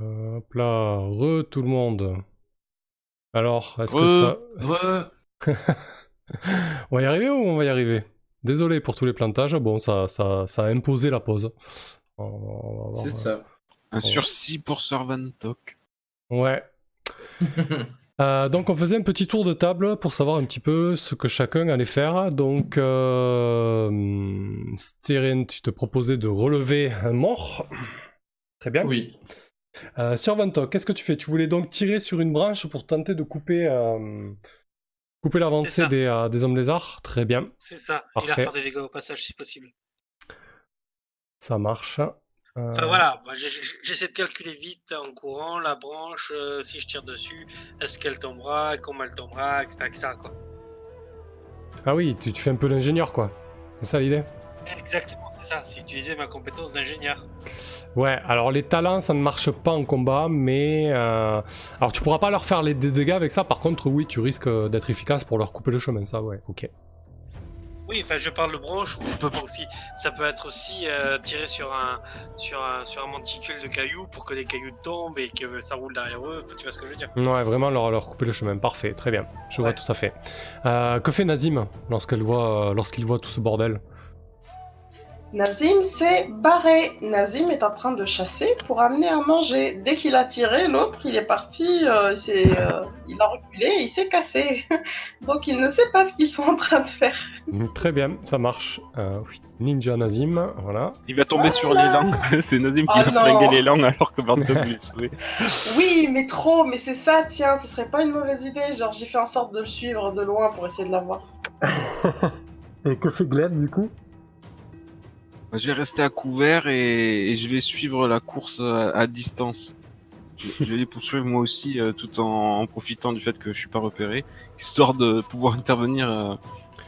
Hop là, re tout le monde. Alors, est-ce que ça... Re- on va y arriver ou on va y arriver? Désolé pour tous les plantages, bon, ça, ça, ça a imposé la pause. C'est ça. Un sursis pour Servantok. Ouais. Euh, donc on faisait un petit tour de table pour savoir un petit peu ce que chacun allait faire. Donc euh, tu te proposais de relever un mort. Très bien. Oui. Euh, Servantok, qu'est-ce que tu fais? Tu voulais donc tirer sur une branche pour tenter de couper, euh, couper l'avancée des, euh, des hommes lézards? Très bien, C'est ça. Il va faire des dégâts au passage si possible. ça marche. Euh, Enfin voilà, j'ai- j'ai- j'essaie de calculer vite en courant la branche, euh, si je tire dessus, est-ce qu'elle tombera, comment elle tombera, etc. etc., quoi. Ah oui, tu, tu fais un peu l'ingénieur quoi. C'est ça l'idée? Exactement, c'est ça, c'est utiliser ma compétence d'ingénieur. Ouais, alors les talents ça ne marche pas en combat, mais euh, alors tu pourras pas leur faire les dé- dégâts avec ça. Par contre, oui, tu risques euh, d'être efficace pour leur couper le chemin. Ça, ouais, ok. Oui, enfin je parle de branche, ou je peux pas aussi, ça peut être aussi euh, tirer sur un, sur, un, sur un monticule de cailloux pour que les cailloux tombent et que ça roule derrière eux, tu vois ce que je veux dire? Ouais, vraiment leur, leur couper le chemin. Parfait, très bien. Je vois tout à fait. Euh, que fait Nazim lorsqu'elle voit, euh, lorsqu'il voit tout ce bordel? Nazim s'est barré. Nazim est en train de chasser pour amener à manger. Dès qu'il a tiré, l'autre, il est parti, euh, il, s'est, euh, il a reculé, il s'est cassé. Donc il ne sait pas ce qu'ils sont en train de faire. Mm, Très bien, ça marche. Euh, oui. Ninja Nazim, voilà. Il va tomber sur les langues. C'est Nazim qui Oh va non. flinguer les langues alors que lui sauvé. Oui, mais trop, mais c'est ça, tiens, ce serait pas une mauvaise idée. Genre, j'ai fait en sorte de le suivre de loin pour essayer de l'avoir. Et que fait Glenn du coup? Je vais rester à couvert et, je vais suivre la course à, distance. Je, vais les poursuivre moi aussi euh, tout en, profitant du fait que je suis pas repéré, histoire de pouvoir intervenir euh,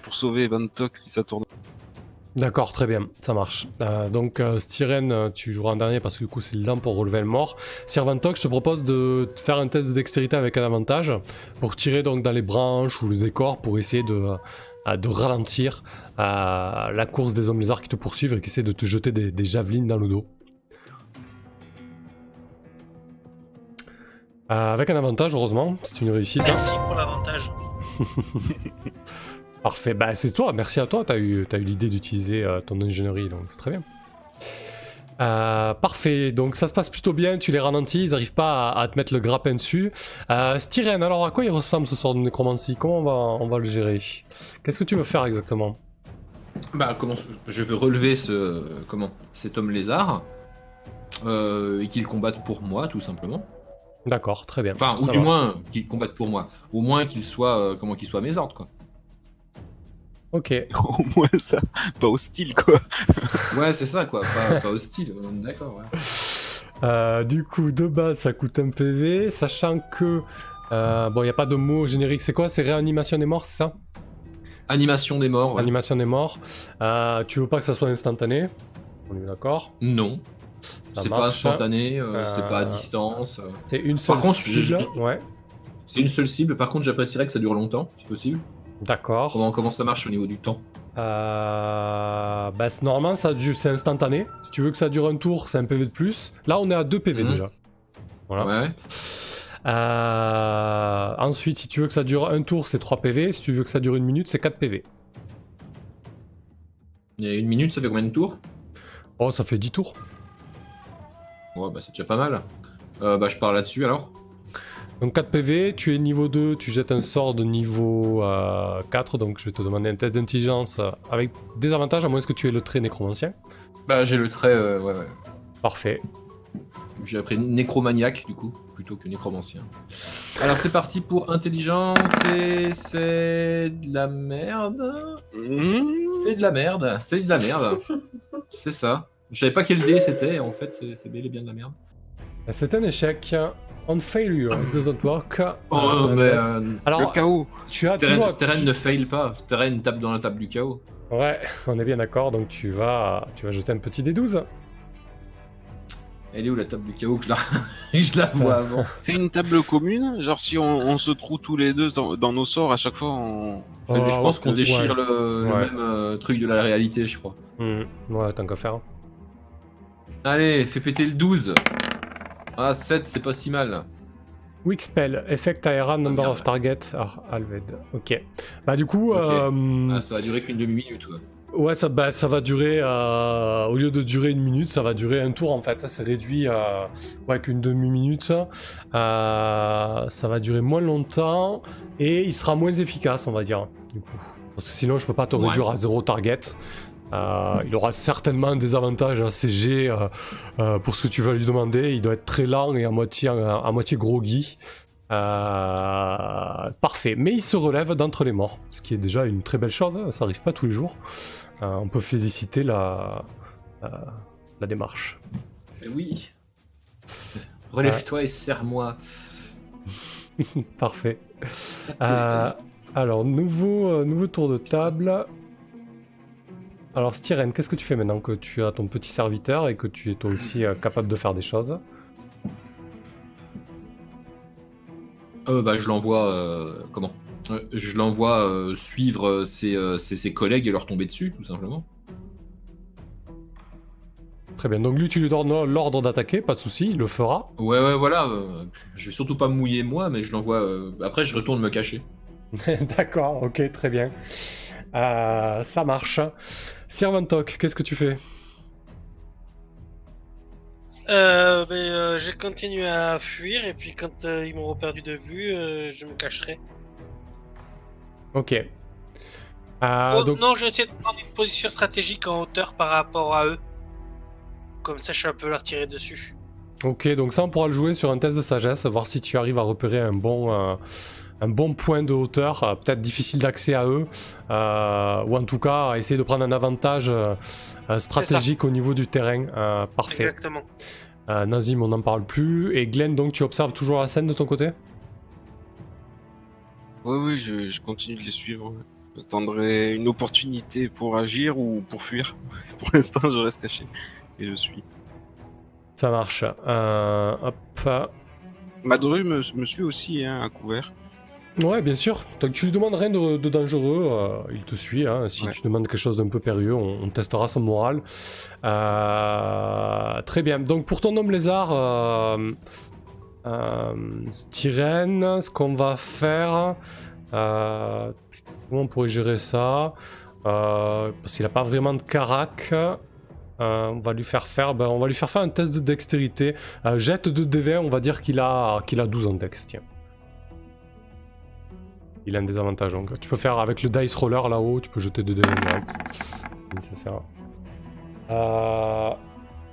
pour sauver Vantok si ça tourne. D'accord, très bien, ça marche. Euh, donc, euh, tu joueras en dernier parce que du coup, c'est le pour relever le mort. Servantok, je te propose de faire un test de dextérité avec un avantage pour tirer donc dans les branches ou le décor pour essayer de, de ralentir la course des hommes lézards qui te poursuivent et qui essaient de te jeter des, des javelines dans le dos. Euh, avec un avantage, heureusement, c'est une réussite. hein. Merci pour l'avantage. Parfait, bah c'est toi, merci à toi, t'as eu, t'as eu l'idée d'utiliser euh, ton ingénierie, donc c'est très bien. Euh, parfait, donc ça se passe plutôt bien, tu les ralentis, ils arrivent pas à, à te mettre le grappin dessus. Euh, Styren, alors à quoi il ressemble ce sort de nécromancie? Comment on va, on va le gérer? Qu'est-ce que tu veux faire exactement? Bah, comment je veux relever ce comment cet homme lézard euh, et qu'il combatte pour moi, tout simplement. D'accord, très bien. Enfin, Ça ou du moins qu'il combatte pour moi. Au moins qu'il soit euh, comment qu'il soit à mes ordres, quoi. Ok, Au moins ça, pas hostile quoi. Ouais, c'est ça, quoi. Pas, pas hostile. on est D'accord. Ouais. Euh, du coup, de base, ça coûte un PV, sachant que... euh, bon, il n'y a pas de mot générique, c'est quoi? C'est réanimation des morts, c'est ça? Animation des morts. ouais. Animation des morts. Euh, tu veux pas que ça soit instantané? On est d'accord? Non. C'est pas instantané. euh, Euh, C'est pas à distance. euh. C'est une seule Par contre, cible? je- Ouais, C'est une seule cible. Par contre, j'apprécierais que ça dure longtemps, si possible. D'accord. Comment, comment ça marche au niveau du temps Euh, bah, normalement, ça dure- c'est instantané. Si tu veux que ça dure un tour, c'est un PV de plus. Là, on est à 2 PV Mhm. déjà. Voilà. Ouais. Euh, ensuite, si tu veux que ça dure un tour, c'est 3 PV. Si tu veux que ça dure une minute, c'est 4 PV. A une minute, ça fait combien de tours? Oh, ça fait 10 tours. Ouais, bah c'est déjà pas mal. Euh, bah je pars là-dessus alors. Donc 4 PV, tu es niveau 2, tu jettes un sort de niveau euh, 4, donc je vais te demander un test d'intelligence euh, avec des avantages, à moins que tu aies le trait nécromancien. Bah j'ai le trait, euh, ouais, ouais. Parfait. J'ai appris nécromaniaque du coup, plutôt que nécromancien. Alors c'est parti pour intelligence et c'est de la merde. Mmh. C'est de la merde, c'est de la merde. c'est ça. Je savais pas quel dé c'était, en fait c'est c'est bel et bien de la merde. C'est un échec. On failure, it doesn't work. Oh Euh, mais euh, Alors, le chaos. tu as Steren, toujours... Steren ne fail pas, Steren tape dans la table du chaos. Ouais, on est bien d'accord, donc tu vas, tu vas jeter un petit D12. Elle est où la table du chaos que je la, je la vois avant C'est une table commune Genre si on, on se trouve tous les deux dans, dans nos sorts, à chaque fois on... je pense qu'on déchire Ouais. le, le Ouais. même euh, truc de la réalité, je crois. Hmm, Ouais, tant qu'à faire. Allez, fais péter le 12. Ah, 7, c'est pas si mal. Weak spell, effect ARA, number of target are halved. Ok. Bah du coup, euh, Ah, ça va durer qu'une demi-minute, quoi. ouais, ça, bah, ça va durer, euh, au lieu de durer une minute, ça va durer un tour en fait. Ça c'est réduit, euh, ouais, qu'une demi-minute. Euh, ça va durer moins longtemps et il sera moins efficace, on va dire. Du coup, parce que sinon je peux pas te Ouais. réduire à zéro target. Euh, il aura certainement des avantages à CG euh, euh, pour ce que tu vas lui demander. Il doit être très lent et à moitié, à, à moitié groggy. Euh, parfait. Mais il se relève d'entre les morts, ce qui est déjà une très belle chose. hein. Ça arrive pas tous les jours. Euh, on peut féliciter la, la, démarche. Eh oui. Relève-toi et serre-moi. Parfait. Euh, alors, nouveau, euh, nouveau tour de table. Alors, Styren, qu'est-ce que tu fais maintenant que tu as ton petit serviteur et que tu es toi aussi euh, capable de faire des choses? Euh, bah, je l'envoie. euh, comment? Euh, Je l'envoie suivre ses, ses- ses collègues et leur tomber dessus, tout simplement. Très bien. Donc, lui, tu lui donnes l'ordre d'attaquer, pas de souci, il le fera. Ouais, ouais, voilà. je vais surtout pas mouiller moi, mais je l'envoie. euh, Après, je retourne me cacher. D'accord, ok, très bien. Euh, ça marche. Sirvantok, qu'est-ce que tu fais? Euh, ben, euh, je continue à fuir et puis quand euh, ils m'auront perdu de vue, euh, je me cacherai. Ok. Oh, donc, Non, je vais essayer de prendre une position stratégique en hauteur par rapport à eux. Comme ça, je peux un peu leur tirer dessus. Ok, donc ça on pourra le jouer sur un test de sagesse, voir si tu arrives à repérer un bon, un bon point de hauteur, euh, peut-être difficile d'accès à eux, euh, ou en tout cas essayer de prendre un avantage euh, euh, stratégique au niveau du terrain. Euh, parfait. Exactement. Euh, Nazim, on n'en parle plus. Et Glenn, donc tu observes toujours la scène de ton côté? Oui, oui, je, je continue de les suivre. J'attendrai une opportunité pour agir ou pour fuir. Pour l'instant, je reste caché et je suis. Ça marche. Euh, hop. Madru me, me suit aussi hein, à couvert. Ouais, bien sûr. Donc tu lui demandes rien de, de dangereux, euh, il te suit. hein. Si Ouais. tu demandes quelque chose d'un peu périlleux, on, on testera son moral. Euh, très bien. Donc pour ton homme lézard, euh, euh, Styrène, ce qu'on va faire, comment on pourrait gérer ça? Parce qu'il n'a pas vraiment de carac. Euh, on va lui faire faire, ben, on va lui faire faire un test de dextérité. Euh, jette de D20, on va dire qu'il a, qu'il a 12 en dex, tiens. Il a un désavantage donc. Tu peux faire avec le dice roller là-haut, tu peux jeter de D20 direct. Si nécessaire. Euh...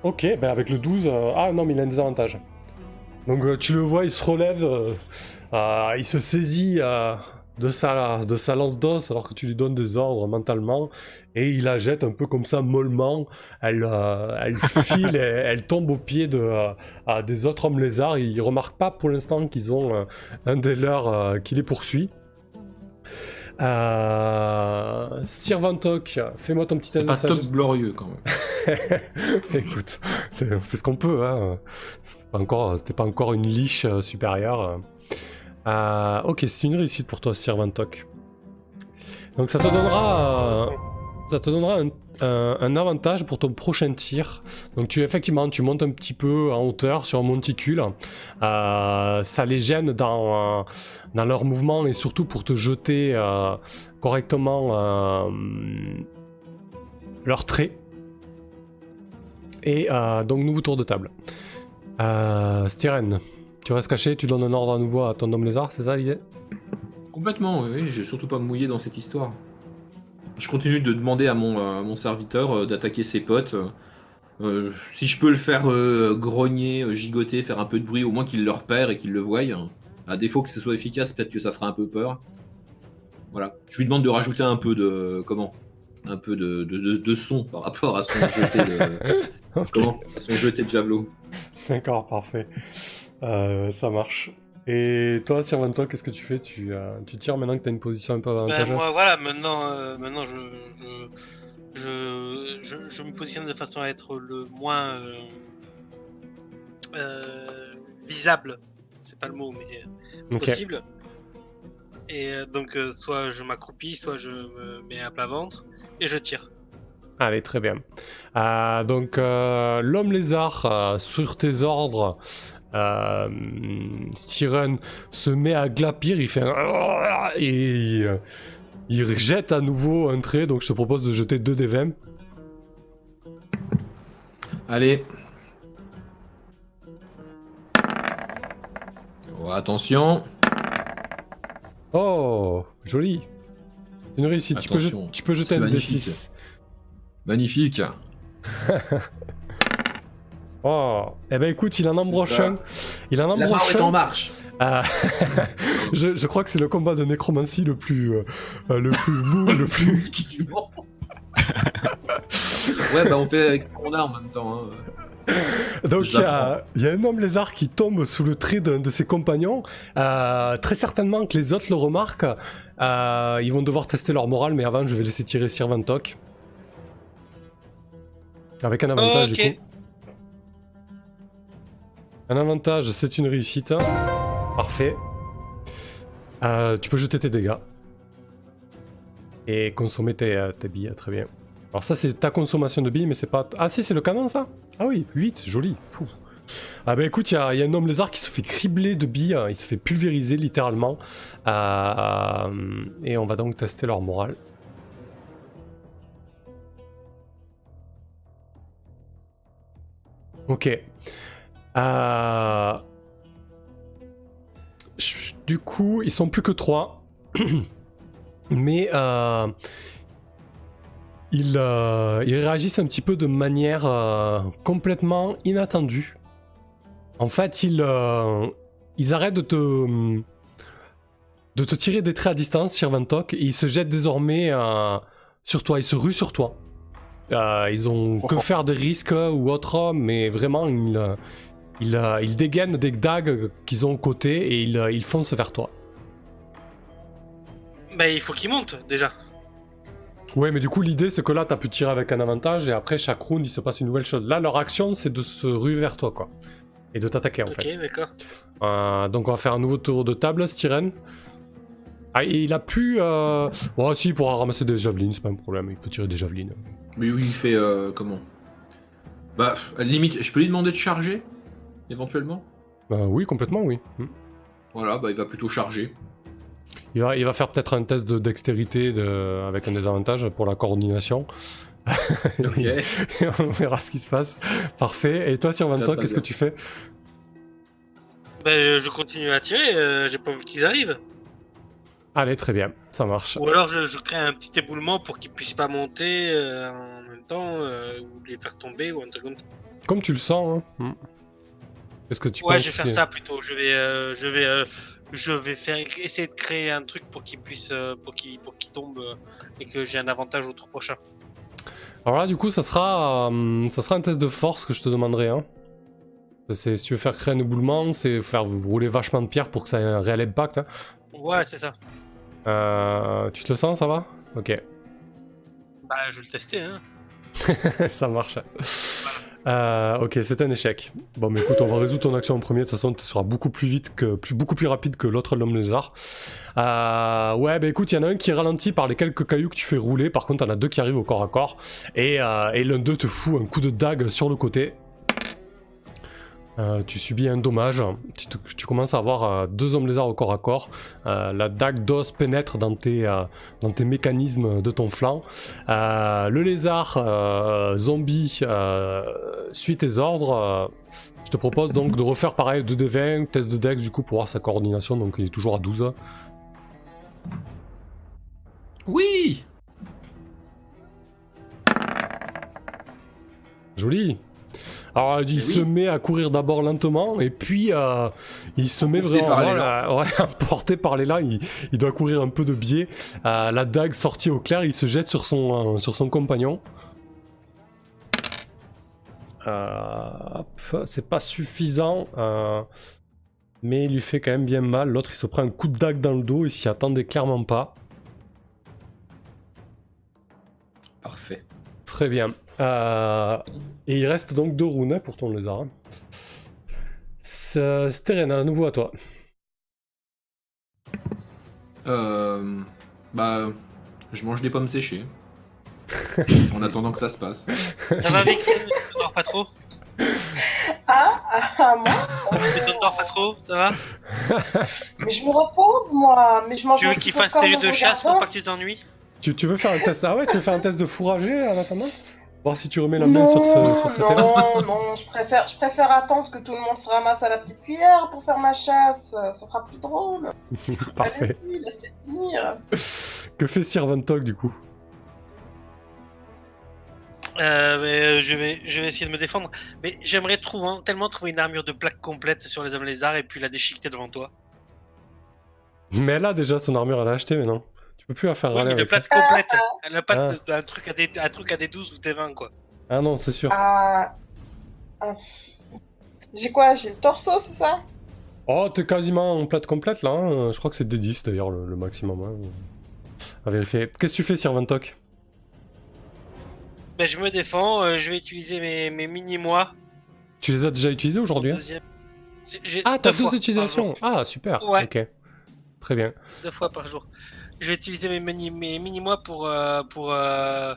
Ok, ben avec le 12. euh, Ah non, mais il a un désavantage. Donc euh, tu le vois, il se relève, euh, il se saisit de, sa, de sa lance d'os alors que tu lui donnes des ordres mentalement et il la jette un peu comme ça mollement. Elle, euh, elle file et elle tombe au pied de, euh, des autres hommes lézards. Ils remarquent pas pour l'instant qu'ils ont euh, un des leurs qui les poursuit. Euh... Sirvantok, fais-moi ton petit test de pas top sagesse. glorieux quand même. Écoute, c'est- on fait ce qu'on peut. Hein. C'était pas encore, c'était pas encore une liche euh, supérieure. Euh, ok, c'est une réussite pour toi, Sirvantok. Donc ça te donnera, euh, ça te donnera un, un- avantage pour ton prochain tir. Donc tu effectivement, tu montes un petit peu en hauteur sur un monticule. Euh, ça les gêne dans, euh, dans leur mouvement et surtout pour te jeter euh, correctement euh, leurs traits. Et euh, donc, nouveau tour de table. Euh, tu restes caché, tu donnes un ordre à nouveau à ton homme lézard, c'est ça l'idée Complètement, oui, vais surtout pas me mouiller dans cette histoire. Je continue de demander à mon, à mon serviteur euh, d'attaquer ses potes. Euh, si je peux le faire euh, grogner, euh, gigoter, faire un peu de bruit, au moins qu'il le repère et qu'il le voie. À défaut que ce soit efficace, peut-être que ça fera un peu peur. Voilà. Je lui demande de rajouter un peu de. Comment? Un peu de, de, de- de son par rapport à son jeté de. Comment? À son jeté de javelot. D'accord, parfait. Euh, ça marche. Et toi, Sirvan-toi, qu'est-ce que tu fais? Tu, euh, tu tires maintenant que tu as une position un peu Ben, avantageuse? moi, voilà, maintenant, euh, maintenant je, je, je, je, je me positionne de façon à être le moins euh, euh, visible. C'est pas le mot, mais possible. Et donc, soit je m'accroupis, soit je me mets à plat ventre et je tire. Allez, très bien. Euh, donc, euh, l'homme lézard, euh, sur tes ordres, Euh, Styren se met à glapir, il fait un... Et il, il jette à nouveau un trait, donc je te propose de jeter 2 des 20. Allez. Oh, attention. Oh, joli. Une réussite, tu peux, je- tu peux jeter un magnifique. D6. Magnifique. Oh, eh ben écoute, il en embroche ça. un. Il en La embroche marche est un. en marche. Ah, je, je crois que c'est le combat de nécromancie le plus, euh, euh, le plus mou, le plus. ouais, bah on fait avec ce qu'on a en même temps. hein. Donc il y, a- J'apprends. il y a un homme lézard qui tombe sous le trait d'un de ses compagnons. Euh, très certainement que les autres le remarquent. Euh, ils vont devoir tester leur morale, mais avant je vais laisser tirer Sirvantok. Avec un avantage du coup. Un avantage, c'est une réussite. Parfait. Euh, tu peux jeter tes dégâts. Et consommer tes, euh, tes billes, très bien. Alors ça c'est ta consommation de billes, mais c'est pas... Ah si, c'est le canon ça? Ah oui, 8, joli. Ah bah écoute, il y, a il y a un homme lézard qui se fait cribler de billes, hein. il se fait pulvériser littéralement. Euh, et on va donc tester leur morale. Ok. Euh, Du coup, ils sont plus que 3. Mais euh, ils, euh, ils réagissent un petit peu de manière complètement inattendue. En fait, ils, ils arrêtent de te, de te tirer des traits à distance, Sirvantok, et ils se jettent désormais sur toi, ils se ruent sur toi. Ils ont que faire des risques ou autre, mais vraiment, ils, ils, euh, ils dégainent des dagues qu'ils ont aux côtés et ils, euh, ils foncent vers toi. Bah, il faut qu'il monte déjà. Ouais, mais du coup, l'idée, c'est que là, t'as pu tirer avec un avantage, et après, chaque round, il se passe une nouvelle chose. Là, leur action, c'est de se ruer vers toi, quoi. Et de t'attaquer, en ok, fait. d'accord. Euh, donc, on va faire un nouveau tour de table, Styren. Ah, et il a plus... Euh... Oh, si, il pourra ramasser des javelines, c'est pas un problème, il peut tirer des javelines. Mais oui, il fait euh, comment? Bah, à la limite, je peux lui demander de charger? Éventuellement Euh, oui, complètement, oui. Hmm. Voilà, bah il va plutôt charger. Il va, il va faire peut-être un test de dextérité de... avec un désavantage pour la coordination. Ok. Et on verra ce qui se passe. Parfait. Et toi, sur Très, 23, très qu'est-ce que tu fais? Bah, euh, je continue à tirer, euh, j'ai pas envie qu'ils arrivent. Allez, très bien, ça marche. Ou alors je, je crée un petit éboulement pour qu'ils puissent pas monter euh, en même temps, euh, ou les faire tomber, ou un truc comme ça. Comme tu le sens. Hein. Hmm. Qu'est-ce que tu ouais, je vais faire ça plutôt. Je vais, euh, je vais, euh, je vais faire essayer de créer un truc pour qu'ils puissent, euh, pour qu'ils, pour qu'ils tombent euh, et que j'ai un avantage au tour prochain. Alors là, du coup, ça sera, euh, ça sera un test de force que je te demanderai. Hein. C'est, si tu veux faire créer un éboulement, c'est faire rouler vachement de pierre pour que ça ait un réel impact. hein. Ouais, c'est ça. Tu te le sens, ça va? Ok, Bah, je vais le tester. Hein. ça marche. Euh, ok, c'est un échec. Bon, mais écoute, on va résoudre ton action en premier. De toute façon, tu seras beaucoup plus vite que, beaucoup plus rapide que l'autre l'homme lézard. Euh, ouais, bah écoute, il y en a un qui est ralenti par les quelques cailloux que tu fais rouler. Par contre, il y en a deux qui arrivent au corps à corps. Et, euh, et l'un d'eux te fout un coup de dague sur le côté. Euh, tu subis un dommage. Tu, te- tu commences à avoir euh, deux hommes lézards au corps à corps. Euh, la dague d'os pénètre dans tes, dans tes mécanismes de ton flanc. Le lézard zombie suit tes ordres. je te propose donc de refaire pareil 2d20, test de dex du coup pour voir sa coordination. Donc il est toujours à 12. Oui Joli. Alors il Eh se met à courir d'abord lentement et puis euh, il se met vraiment voilà, ouais, emporté par l'élan. Il, il doit courir un peu de biais. Euh, la dague sortie au clair, il se jette sur son, euh, sur son compagnon. C'est pas suffisant, mais il lui fait quand même bien mal. L'autre il se prend un coup de dague dans le dos, il s'y attendait clairement pas. Parfait. Très bien. Euh, et il reste donc deux runes pour ton lézard. hein. Steren, à nouveau à toi. Euh, bah, je mange des pommes séchées. en attendant que ça se passe. Ça va, Vixen Tu dors pas trop? Ah, ah, ah, moi? Tu t'endors pas trop, ça va? Mais je me repose, moi. Mais je mange Tu veux qu'il fasse tes jeux de chasse pour pas que tu t'ennuies tu, tu veux faire un test Ah ouais, tu veux faire un test de fourrager en attendant? Voir si tu remets la main sur, ce, sur non, non, je préfère, je préfère attendre que tout le monde se ramasse à la petite cuillère pour faire ma chasse. Ça sera plus drôle. Parfait. Allez-y, laissez finir. Que fait Sir Vantog du coup? Euh, mais euh, je vais, je vais essayer de me défendre. Mais j'aimerais trouver, hein, tellement trouver une armure de plaque complète sur les hommes lézards et puis la déchiqueter devant toi. Mais elle a déjà son armure, elle a acheté maintenant. Tu peux plus la faire râler mais de avec ça. plaque complète. Elle n'a pas Ah. de- d'un truc à des, un truc à des 12 ou des 20 quoi. Ah non, c'est sûr. Ah, ah. J'ai quoi J'ai le torso, c'est ça? Oh, t'es quasiment en plate complète là. hein. Je crois que c'est des 10 d'ailleurs le, le maximum. hein. À vérifier. Qu'est-ce que tu fais, Sir Vantok Ben je me défends, euh, je vais utiliser mes, mes mini-mois. Tu les as déjà utilisés aujourd'hui hein? Ah, t'as deux utilisations. Ah, super. Ouais. Ok. Très bien. Deux fois par jour. Je vais utiliser mes mini, mes mini-mois pour, euh, pour, euh,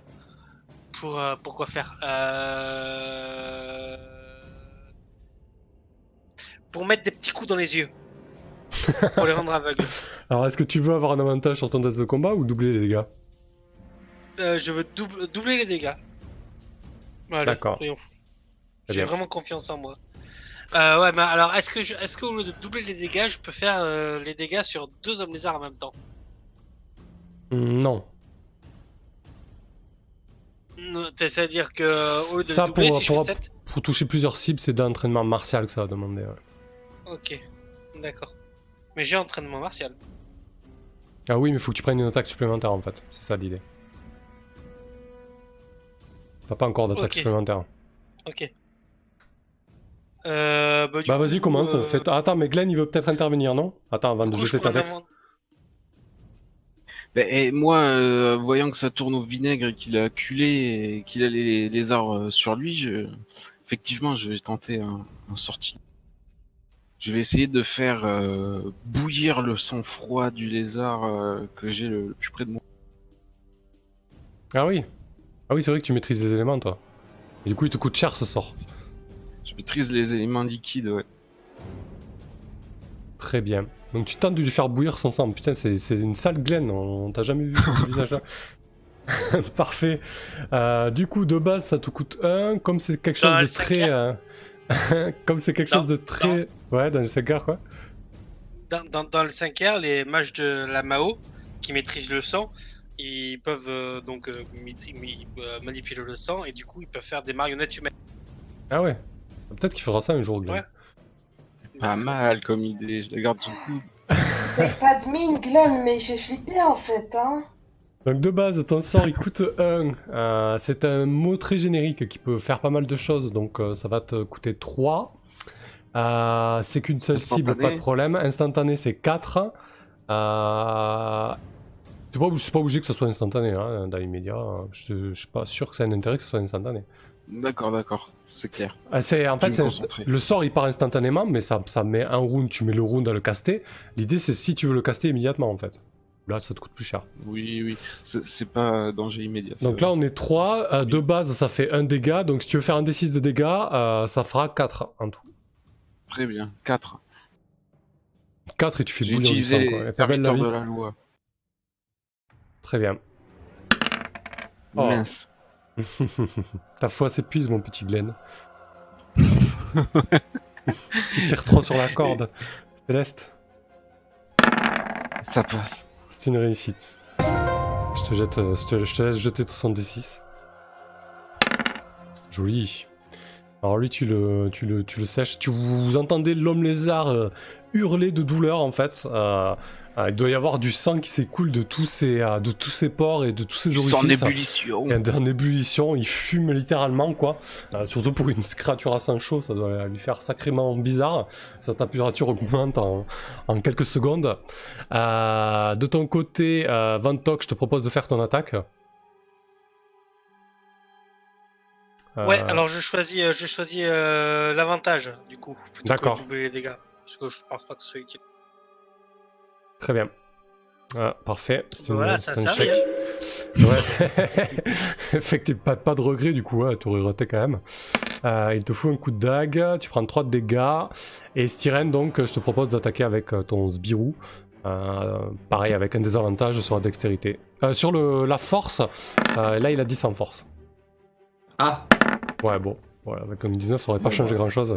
pour, euh, pour quoi faire Euh, Pour mettre des petits coups dans les yeux. pour les rendre aveugles. Alors, est-ce que tu veux avoir un avantage sur ton test de combat ou doubler les dégâts? Euh, je veux double- doubler les dégâts. Voilà, D'accord. Très J'ai vraiment confiance en moi. Euh, ouais, mais alors, est-ce que, je, est-ce qu'au lieu de doubler les dégâts, je peux faire les dégâts sur deux hommes lézards en même temps? Non. C'est-à-dire que au lieu de Ça, le doubler, pour- si je pour- fais 7 Pour toucher plusieurs cibles, c'est d'entraînement martial que ça va demander. ouais. Ok, d'accord. Mais j'ai entraînement martial. Ah oui, mais faut que tu prennes une attaque supplémentaire en fait. C'est ça l'idée. T'as pas encore d'attaque supplémentaire. Ok. Euh, bah, Bah vas-y, commence. euh, Attends, mais Glenn il veut peut-être intervenir, non? Attends, avant de jeter ta dex. Ben, et moi, euh, voyant que ça tourne au vinaigre et qu'il a culé et qu'il a les lézards euh, sur lui, je... effectivement, je vais tenter un, un sorti. Je vais essayer de faire euh, bouillir le sang froid du lézard euh, que j'ai le, le plus près de moi. Ah oui. Ah oui, c'est vrai que tu maîtrises les éléments, toi. Et du coup, il te coûte cher ce sort. Je maîtrise les éléments liquides, ouais. Très bien. Donc tu tentes de lui faire bouillir son sang. Putain, c'est c'est une sale Glenn. On t'a jamais vu ce visage-là. Parfait. Euh, du coup, de base, ça te coûte 1. Comme c'est quelque chose de très. euh, Comme c'est quelque Dans- chose de très. Ouais, dans le 5 quoi. Dans, dans, dans le 5R, les mages de la Mao qui maîtrisent le sang, ils peuvent euh, donc manipuler le sang et du coup ils peuvent faire des marionnettes humaines. Ah ouais. Peut-être qu'il fera ça un jour, Glenn. Ouais. Pas mal comme idée, je la garde sous le coude. Pas de mine, Glenn, mais il fait flipper en fait, hein. Donc de base, ton sort il coûte 1. Euh, c'est un mot très générique qui peut faire pas mal de choses, donc euh, ça va te coûter 3. Euh, c'est qu'une seule cible, pas de problème. Instantané, c'est 4. Euh... C'est pas, c'est pas obligé que ça soit instantané, hein, dans l'immédiat. Je, je suis pas sûr que ça ait un intérêt que ce soit instantané. D'accord, d'accord, c'est clair. Ah, c'est, en fait, le sort il part instantanément, mais ça, ça met un round, tu mets le round à le caster. L'idée c'est si tu veux le caster immédiatement en fait. Là, ça te coûte plus cher. Oui, oui, c'est pas danger immédiat. Donc là, on est 3. euh, de base, ça fait 1 dégât. Donc si tu veux faire un D6 de dégâts, euh, ça fera 4 en tout. Très bien, 4. 4 et tu fais bouillir du sang. Quoi. la de la loi. Très bien. Oh. Mince. Ta foi s'épuise, mon petit Glenn. tu tires trop sur la corde. Céleste, Ça passe. c'est une réussite. Je te, jette, euh, je te, je te laisse jeter ton D6. Joli. Alors lui, tu le, tu le, tu le sèches. Tu, vous entendez l'homme lézard euh, hurler de douleur en fait. Euh, il doit y avoir du sang qui s'écoule de tous ses, euh, de tous ses pores et de tous ses Sans orifices. ébullition. Il est en ébullition, il fume littéralement quoi. Euh, surtout pour une créature à sang chaud, ça doit lui faire sacrément bizarre. Sa température augmente en, en quelques secondes. Euh, de ton côté, euh, Vantok, je te propose de faire ton attaque. Euh, Ouais, alors je choisis, je choisis euh, l'avantage du coup. plutôt que D'accord. doubler les dégâts. Parce que je pense pas que ce soit utile. Très bien. Ah, parfait. Une- Voilà, ça un servait, chèque. Ouais. Effectivement, pas, pas de regret du coup, hein, tu aurais raté quand même. Euh, il te fout un coup de dague, tu prends 3 de dégâts. Et Styren, donc, je te propose d'attaquer avec euh, ton sbirou. Euh, pareil, avec un désavantage sur la dextérité. Euh, sur le, la force, euh, là il a 10 en force. Ah, Ouais, bon. Voilà, avec un 19, ça aurait pas changé grand chose.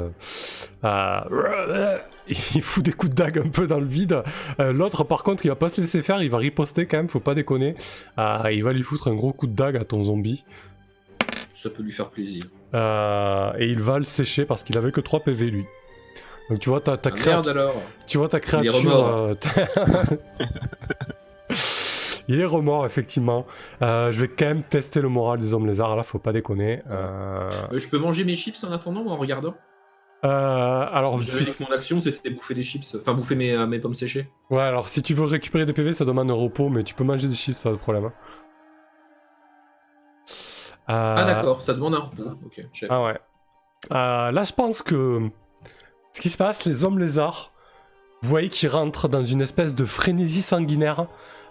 il fout des coups de dague un peu dans le vide. Euh, L'autre, par contre, il va pas se laisser faire, il va riposter quand même, faut pas déconner. Euh, il va lui foutre un gros coup de dague à ton zombie. ça peut lui faire plaisir. Euh, et il va le sécher parce qu'il avait que 3 PV lui. Donc tu vois ta, ta Ah, créature. Tu vois ta créature. Il est remords, effectivement. Euh, je vais quand même tester le moral des hommes lézards, là, faut pas déconner. Euh, Euh, je peux manger mes chips en attendant ou en regardant? Euh, alors, si- mon action c'était bouffer des chips, enfin bouffer mes, mes pommes séchées. ouais, alors si tu veux récupérer des PV, ça demande un repos, mais tu peux manger des chips, pas de problème. hein. Ah d'accord, ça demande un repos. Ok. Ah ouais. Là, je pense que ce qui se passe, les hommes lézards, vous voyez qu'ils rentrent dans une espèce de frénésie sanguinaire.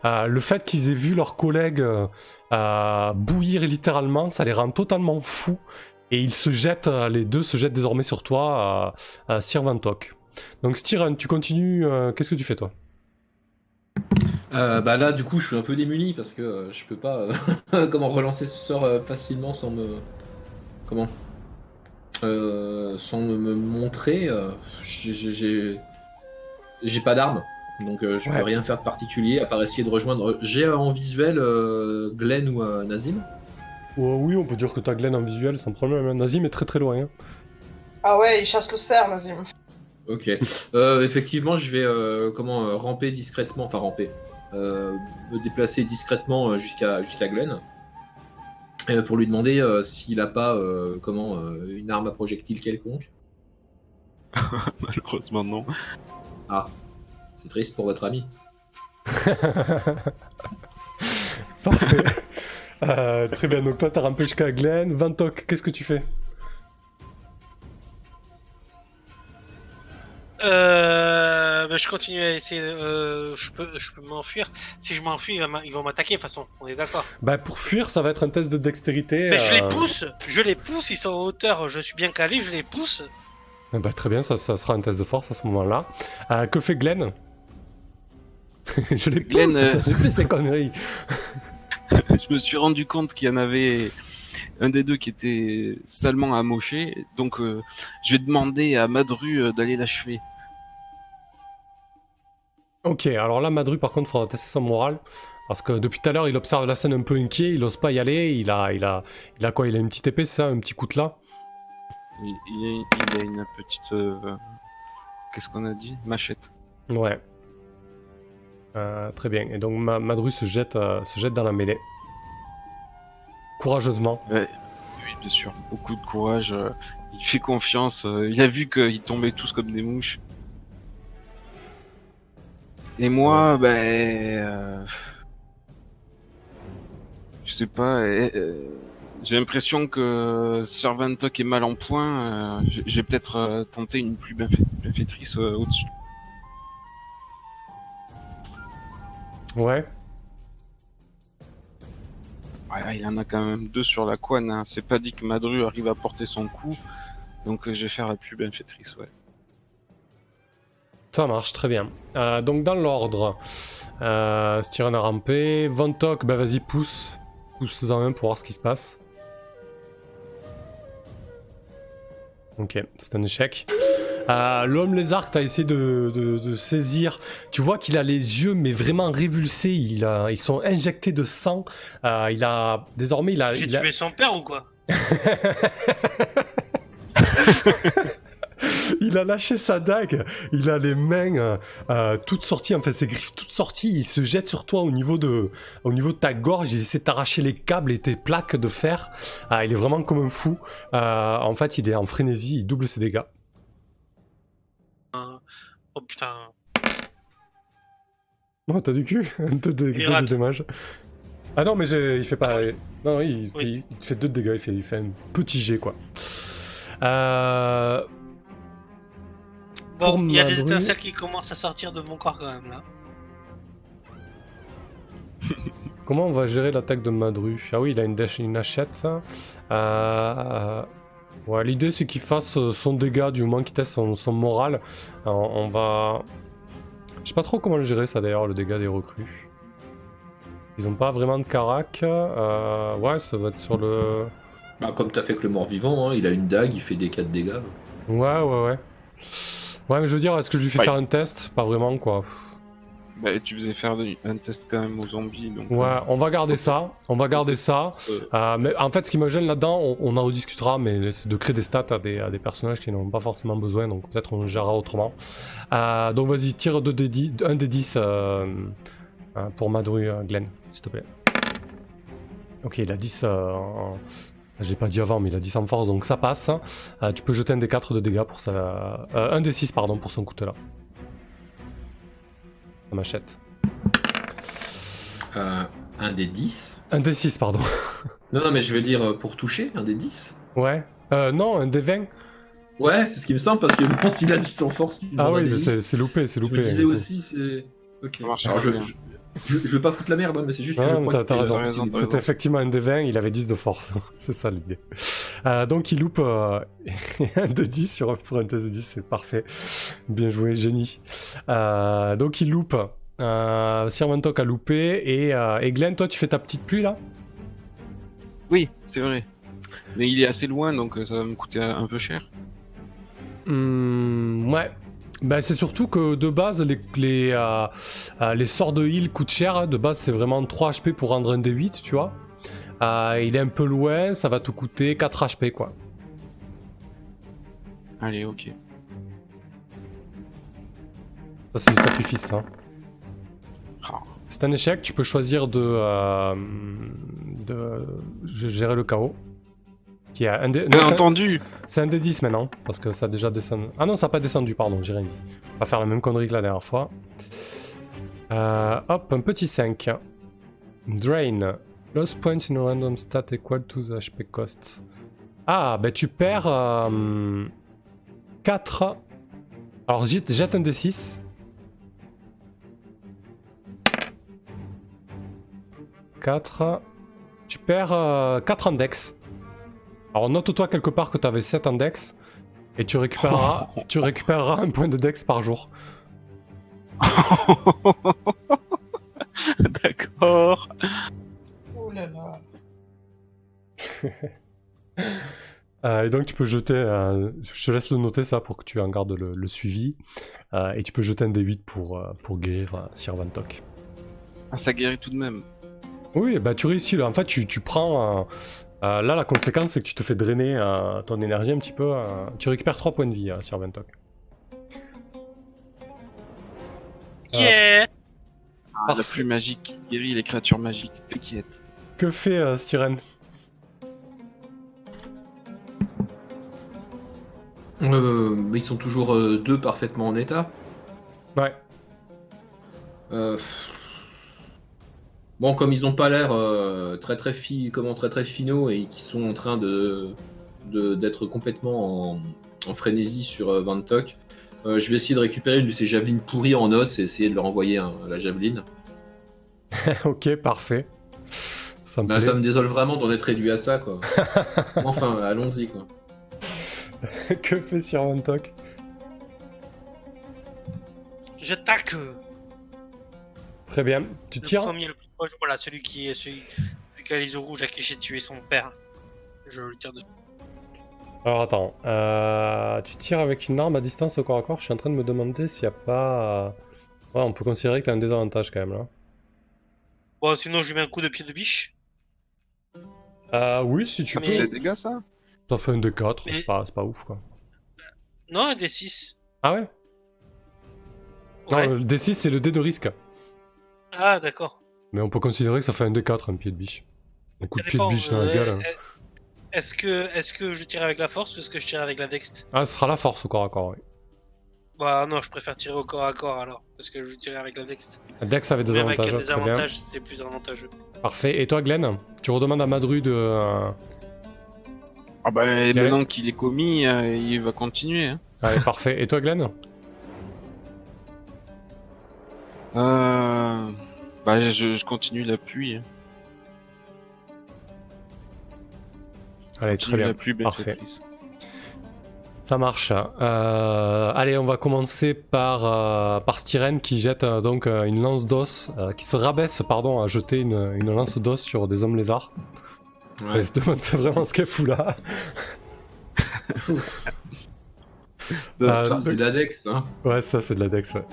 Euh, le fait qu'ils aient vu leurs collègues euh, euh, bouillir littéralement, ça les rend totalement fous. Et ils se jettent, les deux se jettent désormais sur toi, euh, Sir Vantok. Donc Styren, tu continues, qu'est-ce que tu fais toi? Bah là du coup je suis un peu démuni parce que je peux pas comment relancer ce sort facilement sans me comment sans me, montrer. j'ai- j'ai pas d'arme donc euh, je Ouais. peux rien faire de particulier à part essayer de rejoindre. J'ai en visuel euh, Glenn ou euh, Nazim. Oh, Oui, on peut dire que t'as Glenn en visuel sans problème. hein. Nazim est très très loin. hein. Ah ouais, il chasse le cerf, Nazim. Ok. Euh, effectivement, je vais euh, comment euh, ramper discrètement, enfin ramper, euh, me déplacer discrètement jusqu'à jusqu'à Glenn euh, pour lui demander euh, s'il a pas euh, comment euh, une arme à projectile quelconque. Malheureusement, non. Ah, c'est triste pour votre ami. Parfait. Euh, très bien, donc toi t'as rampé jusqu'à Glenn. Vantok, qu'est-ce que tu fais? Euh, bah, je continue à essayer. Euh, je peux, je peux m'enfuir. Si je m'enfuis, ils vont m'a- ils vont m'attaquer de toute façon. On est d'accord. Bah pour fuir, ça va être un test de dextérité. Mais je les euh, pousse. Je les pousse. Ils sont en hauteur. Je suis bien calé. Je les pousse. Eh Bah très bien, ça, ça sera un test de force à ce moment-là. Euh, que fait Glenn Je pousse, Glenn, euh, ça fait ces conneries. je me suis rendu compte qu'il y en avait un des deux qui était salement amoché, donc euh, je vais demander à Madru euh, d'aller l'achever. Ok, alors là, Madru, par contre, faudra tester son moral. Parce que depuis tout à l'heure, il observe la scène un peu inquiet, il ose pas y aller. Il a, il a, il a quoi Il a une petite épée, c'est ça Un petit coutelas Il, il, il a une petite... euh, Qu'est-ce qu'on a dit? Machette. Ouais. Euh, très bien. Et donc, Ma- Madru se jette, euh, se jette dans la mêlée. Courageusement. Oui, bien sûr. Beaucoup de courage. euh, il fait confiance. euh, il a vu qu'ils tombaient tous comme des mouches. Et moi, ben... euh, je sais pas... euh, euh, j'ai l'impression que Servantok est mal en point. euh, j'ai- peut-être euh, tenté une plus bienfait- bienfaitrice euh, au-dessus. Ouais. Ouais, il y en a quand même deux sur la couenne. Hein. C'est pas dit que Madru arrive à porter son coup. Donc je vais faire la plus bienfaitrice, ouais. Ça marche, très bien. Donc dans l'ordre, euh, a rampé. Vantok, bah vas-y, pousse. Pousse-en un pour voir ce qui se passe. Ok, c'est un échec. Euh, L'homme lézard que t'as essayé de, de- de saisir, tu vois qu'il a les yeux mais vraiment révulsés, il a, ils sont injectés de sang. Euh, il a désormais il a, J'ai a- tué son père ou quoi? il a lâché sa dague, il a les mains euh, euh, toutes sorties, enfin ses griffes toutes sorties, il se jette sur toi au niveau de, au niveau de ta gorge, il essaie de t'arracher les câbles et tes plaques de fer. Ah, il est vraiment comme un fou. Euh, en fait, il est en frénésie, il double ses dégâts. Oh putain. Oh, t'as du cul Deux de, Il deux de rate. dommages. Ah non, mais il fait pas. Non, il, Oui. il- il fait deux de dégâts, il fait, il fait un petit jet quoi. Euh, Bon, il y a des étincelles qui commencent à sortir de mon corps quand même là. Comment on va gérer l'attaque de Madru? Ah oui, il a une, une hachette, ça. Euh, Ouais, l'idée c'est qu'il fasse euh, son dégât du moment qu'il teste son, son moral. Alors, on va. Je sais pas trop comment le gérer ça d'ailleurs, le dégât des recrues. Ils ont pas vraiment de carac. euh, Ouais, ça va être sur le. Bah, comme t'as fait avec le mort-vivant, hein, il a une dague, il fait des 4 dégâts. Ouais, ouais, ouais. Ouais, mais je veux dire, est-ce que je lui fais Ouais. faire un test? Pas vraiment, quoi. Bah, tu faisais faire un test quand même aux zombies. Donc, Ouais, euh, on va garder ça. On va garder ça. euh, Euh, mais en fait, ce qui me gêne là-dedans, on, on en rediscutera, mais c'est de créer des stats à des, à des personnages qui n'en ont pas forcément besoin, donc peut-être on le gérera autrement. Euh, donc vas-y, tire 2 des 10, un des 10 euh, euh, pour Madru Glenn, s'il te plaît. Ok, il a 10 euh, en... J'ai pas dit avant, mais il a 10 en force, donc ça passe. Euh, tu peux jeter un des 4 de dégâts pour ça. Euh, un des 6, pardon, pour son couteau là. Ça m'achète. Euh, un des 10. Un des 6, pardon. Non, non, mais je veux dire euh, pour toucher, un des 10. Ouais. Euh, non, un des 20. Ouais, c'est ce qui me semble, parce que bon, s'il a 10 en force, tu Ah oui, mais 10. c'est c'est loupé, c'est Je loupé. me disais aussi, c'est. Ok. Alors, je, je, je- je veux pas foutre la merde, hein, mais c'est juste que Ah, je crois t'as C'était effectivement un des 20, il avait 10 de force. c'est ça l'idée. Euh, donc il loupe euh, un de 10 sur, pour un test de 10, c'est parfait. Bien joué, génie. Euh, donc il loupe. Euh, Sirventok a loupé. Et, euh, et Glenn, toi tu fais ta petite pluie là? Oui, c'est vrai. Mais il est assez loin, donc euh, ça va me coûter un peu cher. Hmm, Ouais. Bah, c'est surtout que de base, les, les, euh, euh, les sorts de heal coûtent cher. hein. De base, c'est vraiment 3 HP pour rendre un D8, tu vois. Euh, il est un peu loin, ça va te coûter 4 HP quoi. Allez, ok. Ça, c'est du sacrifice, hein. Ah. C'est un échec, tu peux choisir de, euh, de gérer le chaos. Qui a un dé- non, Bien c'est- entendu C'est un D10 maintenant, parce que ça a déjà descendu. Ah non, ça n'a pas descendu, pardon, j'ai rien dit. On va faire la même connerie que la dernière fois. Euh, hop, un petit 5. Drain. Lost points in a random stat equal to the HP cost. Ah, ben tu perds 4. Alors jette, jette un D6. 4. Tu perds 4 index. Alors note-toi quelque part que tu avais 7 index. Et tu récupéreras, tu récupéreras un point de dex par jour. D'accord. Oh là là. Euh, et donc tu peux jeter, euh, je te laisse le noter ça pour que tu en gardes le, le suivi. Euh, et tu peux jeter un D8 pour, euh, pour guérir euh, Sir Vantok. Ah, ça guérit tout de même. Oui, bah tu réussis là. En fait, tu, tu prends. Euh, là, la conséquence, c'est que tu te fais drainer euh, ton énergie un petit peu. euh, tu récupères 3 points de vie, euh, Sir Vantok. Yeah Ah, la pluie magique guérit les créatures magiques, t'inquiète. Que fait euh, Sirène Euh, mais ils sont toujours euh, deux parfaitement en état. Ouais. Euh, pff. Bon, comme ils ont pas l'air euh, très très fi comment très très finaux et qui sont en train de d'être complètement en, en frénésie sur euh, Vantok, euh, je vais essayer de récupérer une de ces javelines pourries en os et essayer de leur envoyer un- la javeline. ok, parfait. Ça me Bah, ça me désole vraiment d'en être réduit à ça, quoi. enfin, allons-y, quoi. que fait Sir Vantok? J'attaque Très bien. Tu le tires? premier le Voilà, celui qui est celui, celui qui a les yeux rouges à qui j'ai tué son père. Je le tire dessus. Alors attends, euh, tu tires avec une arme à distance au corps à corps? Je suis en train de me demander s'il n'y a pas. euh, Ouais, on peut considérer que t'as un désavantage quand même là. Bon, sinon je lui mets un coup de pied de biche. Euh, oui, si tu Mais- C'est peux. des dégâts, ça? T'as fait un D4, Mais- c'est pas, c'est pas ouf quoi. Non, un D6. Ah ouais, Ouais. Non, le D6 c'est le dé de risque. Ah, d'accord. Mais on peut considérer que ça fait un D4, un pied de biche. Un coup de pied de biche dans la euh, gueule. hein. Est-ce que, est que je tire avec la force ou est-ce que je tire avec la dext Ah, ce sera la force au corps à corps, oui. Bah non, je préfère tirer au corps à corps alors, parce que je tirer avec la dext. Dex avait des Même avec avantages, des avantages, c'est plus avantageux. Parfait. Et toi, Glenn Tu redemandes à Madru de. Ah bah, maintenant qu'il est commis, euh, il va continuer. Hein. Allez, parfait. Et toi, Glenn? Euh... Bah, je, je continue la pluie. hein. Allez, très continue bien. La pluie Parfait. Ça marche. Euh, allez, on va commencer par, euh, par Styrène qui jette euh, donc euh, une lance d'os, euh, qui se rabaisse pardon, à jeter une, une lance d'os sur des hommes lézards. Ouais. Elle se demande c'est vraiment ce qu'elle fout là. Bah, Euh, c'est pas- c'est de la Dex, hein. Ouais, ça c'est de la dex, ouais.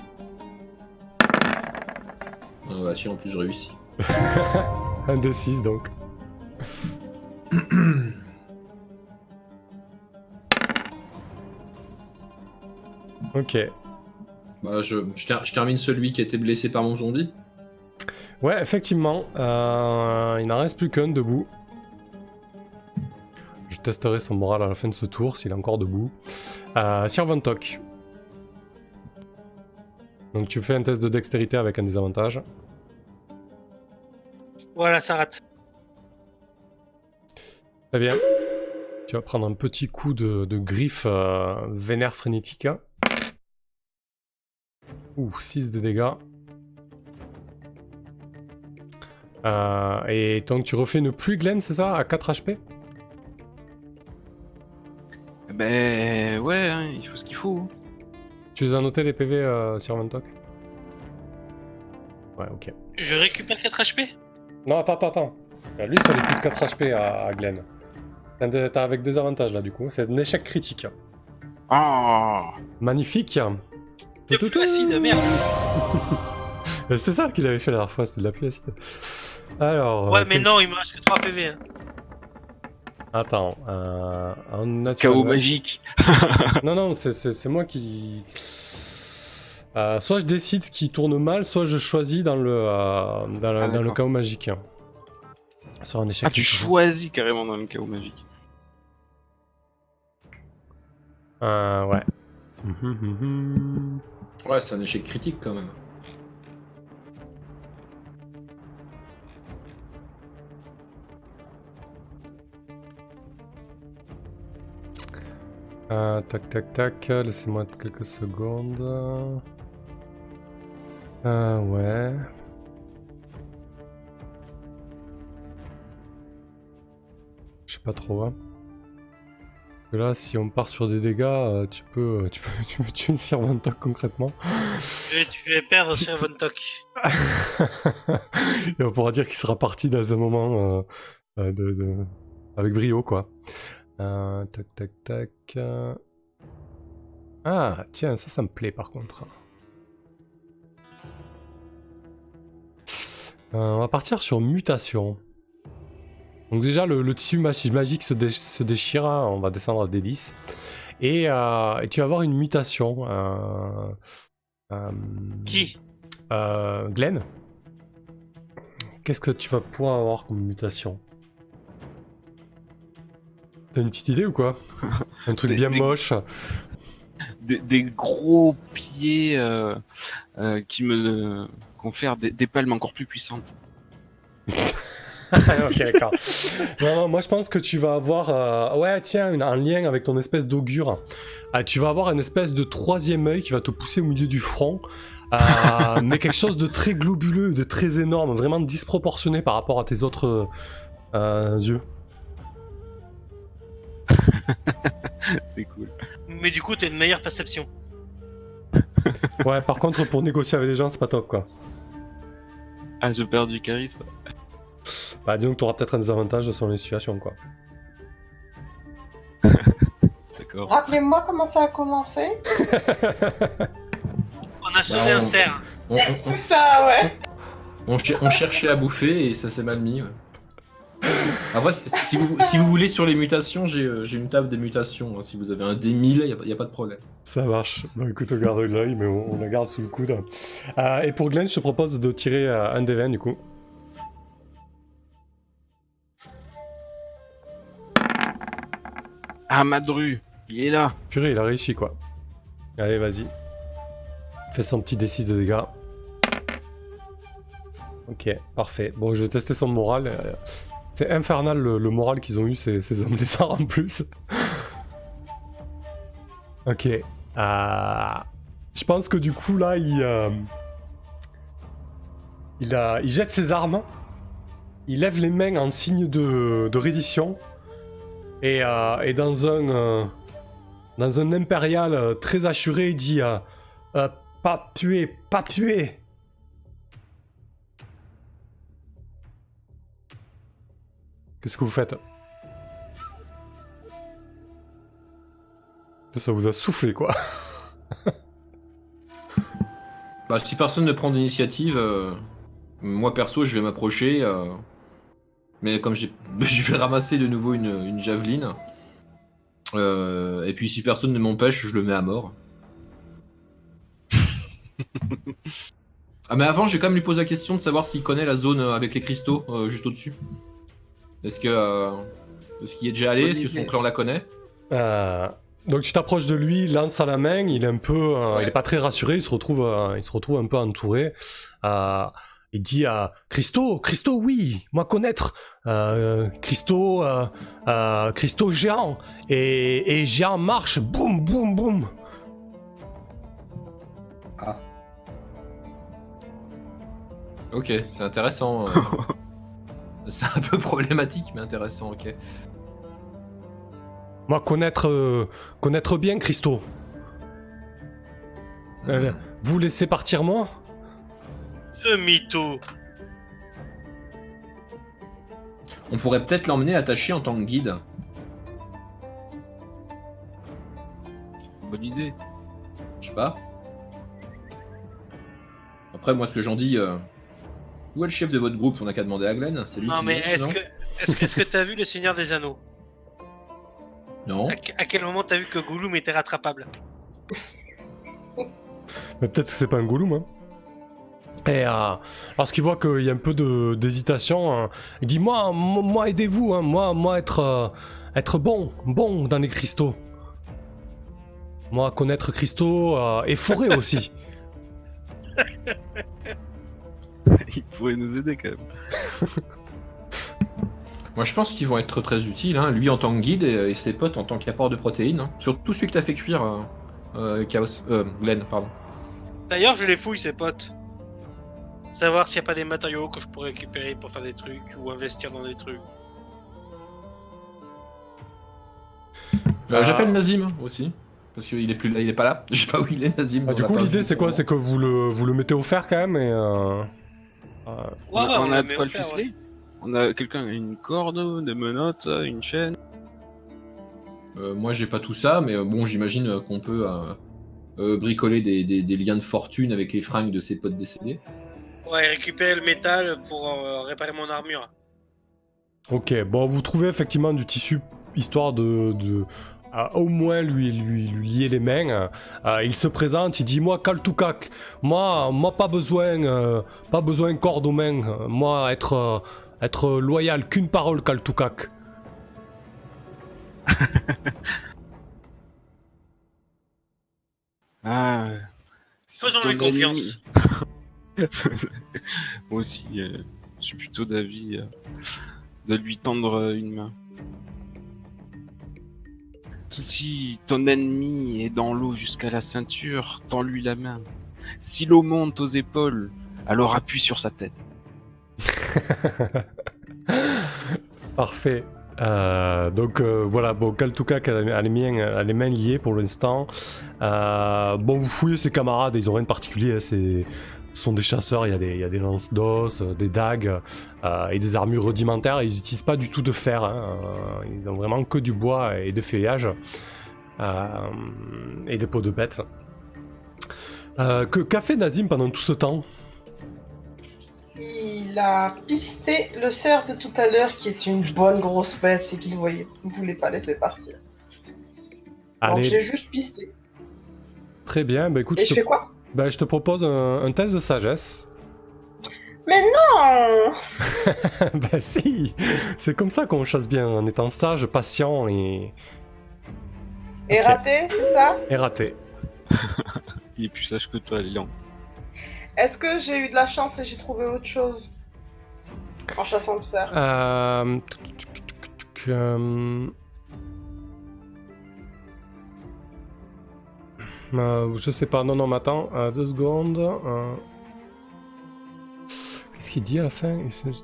Ah bah si, en plus je réussis. Un de 6 donc. ok. Bah je, je, ter- je termine celui qui a été blessé par mon zombie. Ouais, effectivement, euh, il n'en reste plus qu'un debout. Je testerai son moral à la fin de ce tour s'il est encore debout. Euh, Sir. Donc tu fais un test de dextérité avec un désavantage. Voilà, ça rate. Très bien. Tu vas prendre un petit coup de, de griffe euh, vénère frénétique. Ouh, 6 de dégâts. Euh, et donc tu refais une pluie Glenn, c'est ça À 4 HP Ben ouais, hein, il faut ce qu'il faut. Tu les as notés les PV euh, sur Vantok Ouais, ok. Je récupère 4 HP Non, attends, attends, attends. Euh, Lui, ça lui coûte 4 HP à, à Glenn. T'as avec des avantages là, du coup. C'est un échec critique. Ah Magnifique. Le plus acide, merde. C'était ça qu'il avait fait la dernière fois, c'était de la pluie acide. Alors. Ouais, euh, mais non, il me reste que 3 PV. hein. Attends. Euh, en naturel- Chaos magique. Non, non, c'est- moi qui. Euh, soit je décide ce qui tourne mal, soit je choisis dans le, euh, dans, le Ah, dans le d'accord. chaos magique. Sur un échec. Ah, tu choisis carrément dans le chaos magique. Euh, ouais. Ouais, c'est un échec critique quand même. Euh, tac, tac, tac. Laissez-moi quelques secondes. Euh, ouais. Je sais pas trop. Hein. Parce que Là, si on part sur des dégâts, euh, tu peux, tu peux, tu peux tuer une servantoc concrètement. Tu vais perdre sur Vontok. Et on pourra dire qu'il sera parti dans un moment euh, euh, de, de- avec brio, quoi. Euh, tac, tac, tac. Ah, tiens, ça, ça me plaît par contre. Euh, on va partir sur mutation. Donc déjà, le, le tissu magi- magique se, dé- se déchire, hein, on va descendre à D10. Et, euh, et tu vas avoir une mutation. Qui? Glenn, qu'est-ce que tu vas pouvoir avoir comme mutation? T'as une petite idée ou quoi Un truc Des- bien des- moche. Des, des gros pieds euh, euh, qui me confèrent des, des palmes encore plus puissantes. ok, d'accord. Non, non, moi je pense que tu vas avoir. euh, Ouais, tiens, une- un lien avec ton espèce d'augure. Tu vas avoir une espèce de troisième œil qui va te pousser au milieu du front. euh, mais quelque chose de très globuleux, de très énorme, vraiment disproportionné par rapport à tes autres euh, yeux. C'est cool. Mais du coup, t'as une meilleure perception. Ouais, par contre, pour négocier avec les gens, c'est pas top quoi. Ah, je perds du charisme. Bah, disons que t'auras peut-être un désavantage selon les situations quoi. D'accord. Rappelez-moi comment ça a commencé. On a sauvé Bah, un cerf. On, C'est ça, ouais. on on cherchait à bouffer et ça s'est mal mis. ouais. Après, si, vous, si vous voulez sur les mutations, j'ai euh, une table des mutations. hein. Si vous avez un D1000, il n'y a, pas de problème. Ça marche. Bah écoute, on garde l'œil, mais on, on la garde sous le coude. Euh, et pour Glenn, je te propose de tirer euh, un des 20 du coup. Ah, Madru, il est là. Purée, il a réussi quoi. Allez, vas-y. Fais son petit D6 de dégâts. Ok, parfait. Bon, je vais tester son moral. euh, C'est infernal le, moral qu'ils ont eu, ces, hommes lézards en plus. ok. Euh, Je pense que du coup, là, il. euh, il, a, il jette ses armes, il lève les mains en signe de, reddition, et, euh, et dans un dans un impérial très assuré, il dit pas tuer, pas tuer. Qu'est-ce que vous faites Ça vous a soufflé quoi. Bah, si personne ne prend d'initiative, euh, moi perso, je vais m'approcher. euh, mais comme j'ai, je vais ramasser de nouveau une, une javeline. Euh, et puis si personne ne m'empêche, je le mets à mort. ah mais avant, j'ai quand même lui poser la question de savoir s'il connaît la zone avec les cristaux euh, juste au-dessus. Est-ce que, euh, est-ce qu'il y est déjà allé? Est-ce que son clan la connaît? Euh, donc tu t'approches de lui, lance à la main, il est un peu, euh, Ouais. il est pas très rassuré, il se retrouve, euh, il se retrouve un peu entouré. Euh, il dit à Christo, Christo, oui, moi connaître, euh, Christo, euh, euh, Christo géant et, et géant marche, boum, boum, boum. Ok, c'est intéressant. c'est un peu problématique, mais intéressant, ok. Moi connaître, euh, connaître bien Christo. Euh, vous laissez partir moi? Ce mytho. On pourrait peut-être l'emmener attaché en tant que guide. Bonne idée. Je sais pas. Après, moi, ce que j'en dis. euh, Où est le chef de votre groupe? On a qu'à demander à Glenn. C'est lui Non qui mais est-ce que est-ce que t'as vu le Seigneur des Anneaux? Non. à, que- à quel moment t'as vu que Gollum était rattrapable? Mais peut-être que c'est pas un Gollum. Hein. Et euh, lorsqu'il voit qu'il y a un peu de- d'hésitation, hein, il dit Moi, moi, moi, aidez-vous, hein, moi, moi être, euh, être bon, bon dans les cristaux. Moi, connaître cristaux euh, et forêt aussi. Il pourrait nous aider quand même. Moi, je pense qu'ils vont être très utiles. Hein. Lui en tant que guide et, et ses potes en tant qu'apport de protéines. hein. Surtout celui que t'as fait cuire, euh, euh, Chaos. Euh, Glenn, pardon. D'ailleurs, je les fouille ces potes. Savoir s'il n'y a pas des matériaux que je pourrais récupérer pour faire des trucs ou investir dans des trucs. Euh, Ah. J'appelle Nazim aussi. Parce qu'il est, plus là, il est pas là. Je sais pas où il est, Nazim. Ah, du coup, l'idée c'est quoi? C'est que vous le, vous le mettez au fer quand même et. Euh, on, on a de quoi le ficeler On a quelqu'un qui a une corde, des menottes, une chaîne. Euh, moi, j'ai pas tout ça, mais euh, bon, j'imagine qu'on peut euh, euh, bricoler des, des- des liens de fortune avec les fringues de ses potes décédés. Ouais, récupérer le métal pour euh, réparer mon armure. Ok, bon, vous trouvez effectivement du tissu histoire de, de à au moins lui, lui, lui lier les mains. Euh, il se présente, il dit moi Kaltukak, moi, moi pas besoin, euh, pas besoin corde aux mains. Euh, Moi être, euh, être loyal, qu'une parole Kaltukak. Ah. Faisons-lui confiance. Moi aussi, euh, je suis plutôt d'avis euh, de lui tendre euh, une main. Si ton ennemi est dans l'eau jusqu'à la ceinture, tends-lui la main. Si l'eau monte aux épaules, alors appuie sur sa tête. Parfait. Euh, donc euh, voilà, bon, Kaltukak a, a les mains, a les mains liées pour l'instant. Euh, bon, vous fouillez ses camarades, ils ont rien de particulier. hein, c'est, ce sont des chasseurs, il y a des, il y a des lances d'os, euh, des dagues euh, et des armures rudimentaires. Ils n'utilisent pas du tout de fer. hein, euh, ils ont vraiment que du bois et des feuillages euh, et des peaux de bêtes. Euh, que, qu'a fait Nazim pendant tout ce temps? Il a pisté le cerf de tout à l'heure, qui est une bonne grosse bête et qu'il voyait, voulait pas laisser partir. Donc Allez, j'ai juste pisté. très bien. Bah, écoute, Et je je te, fais quoi? Bah, je te propose un, un test de sagesse. Mais non bah si, c'est comme ça qu'on chasse bien, en étant sage, patient et, Et raté, c'est ça et raté. Il est plus sage que toi, Léon. Est-ce que j'ai eu de la chance et j'ai trouvé autre chose en chassant le cerf Euh... euh, je sais pas, non, non, mais attends, euh, deux secondes. euh. Qu'est-ce qu'il dit à la fin?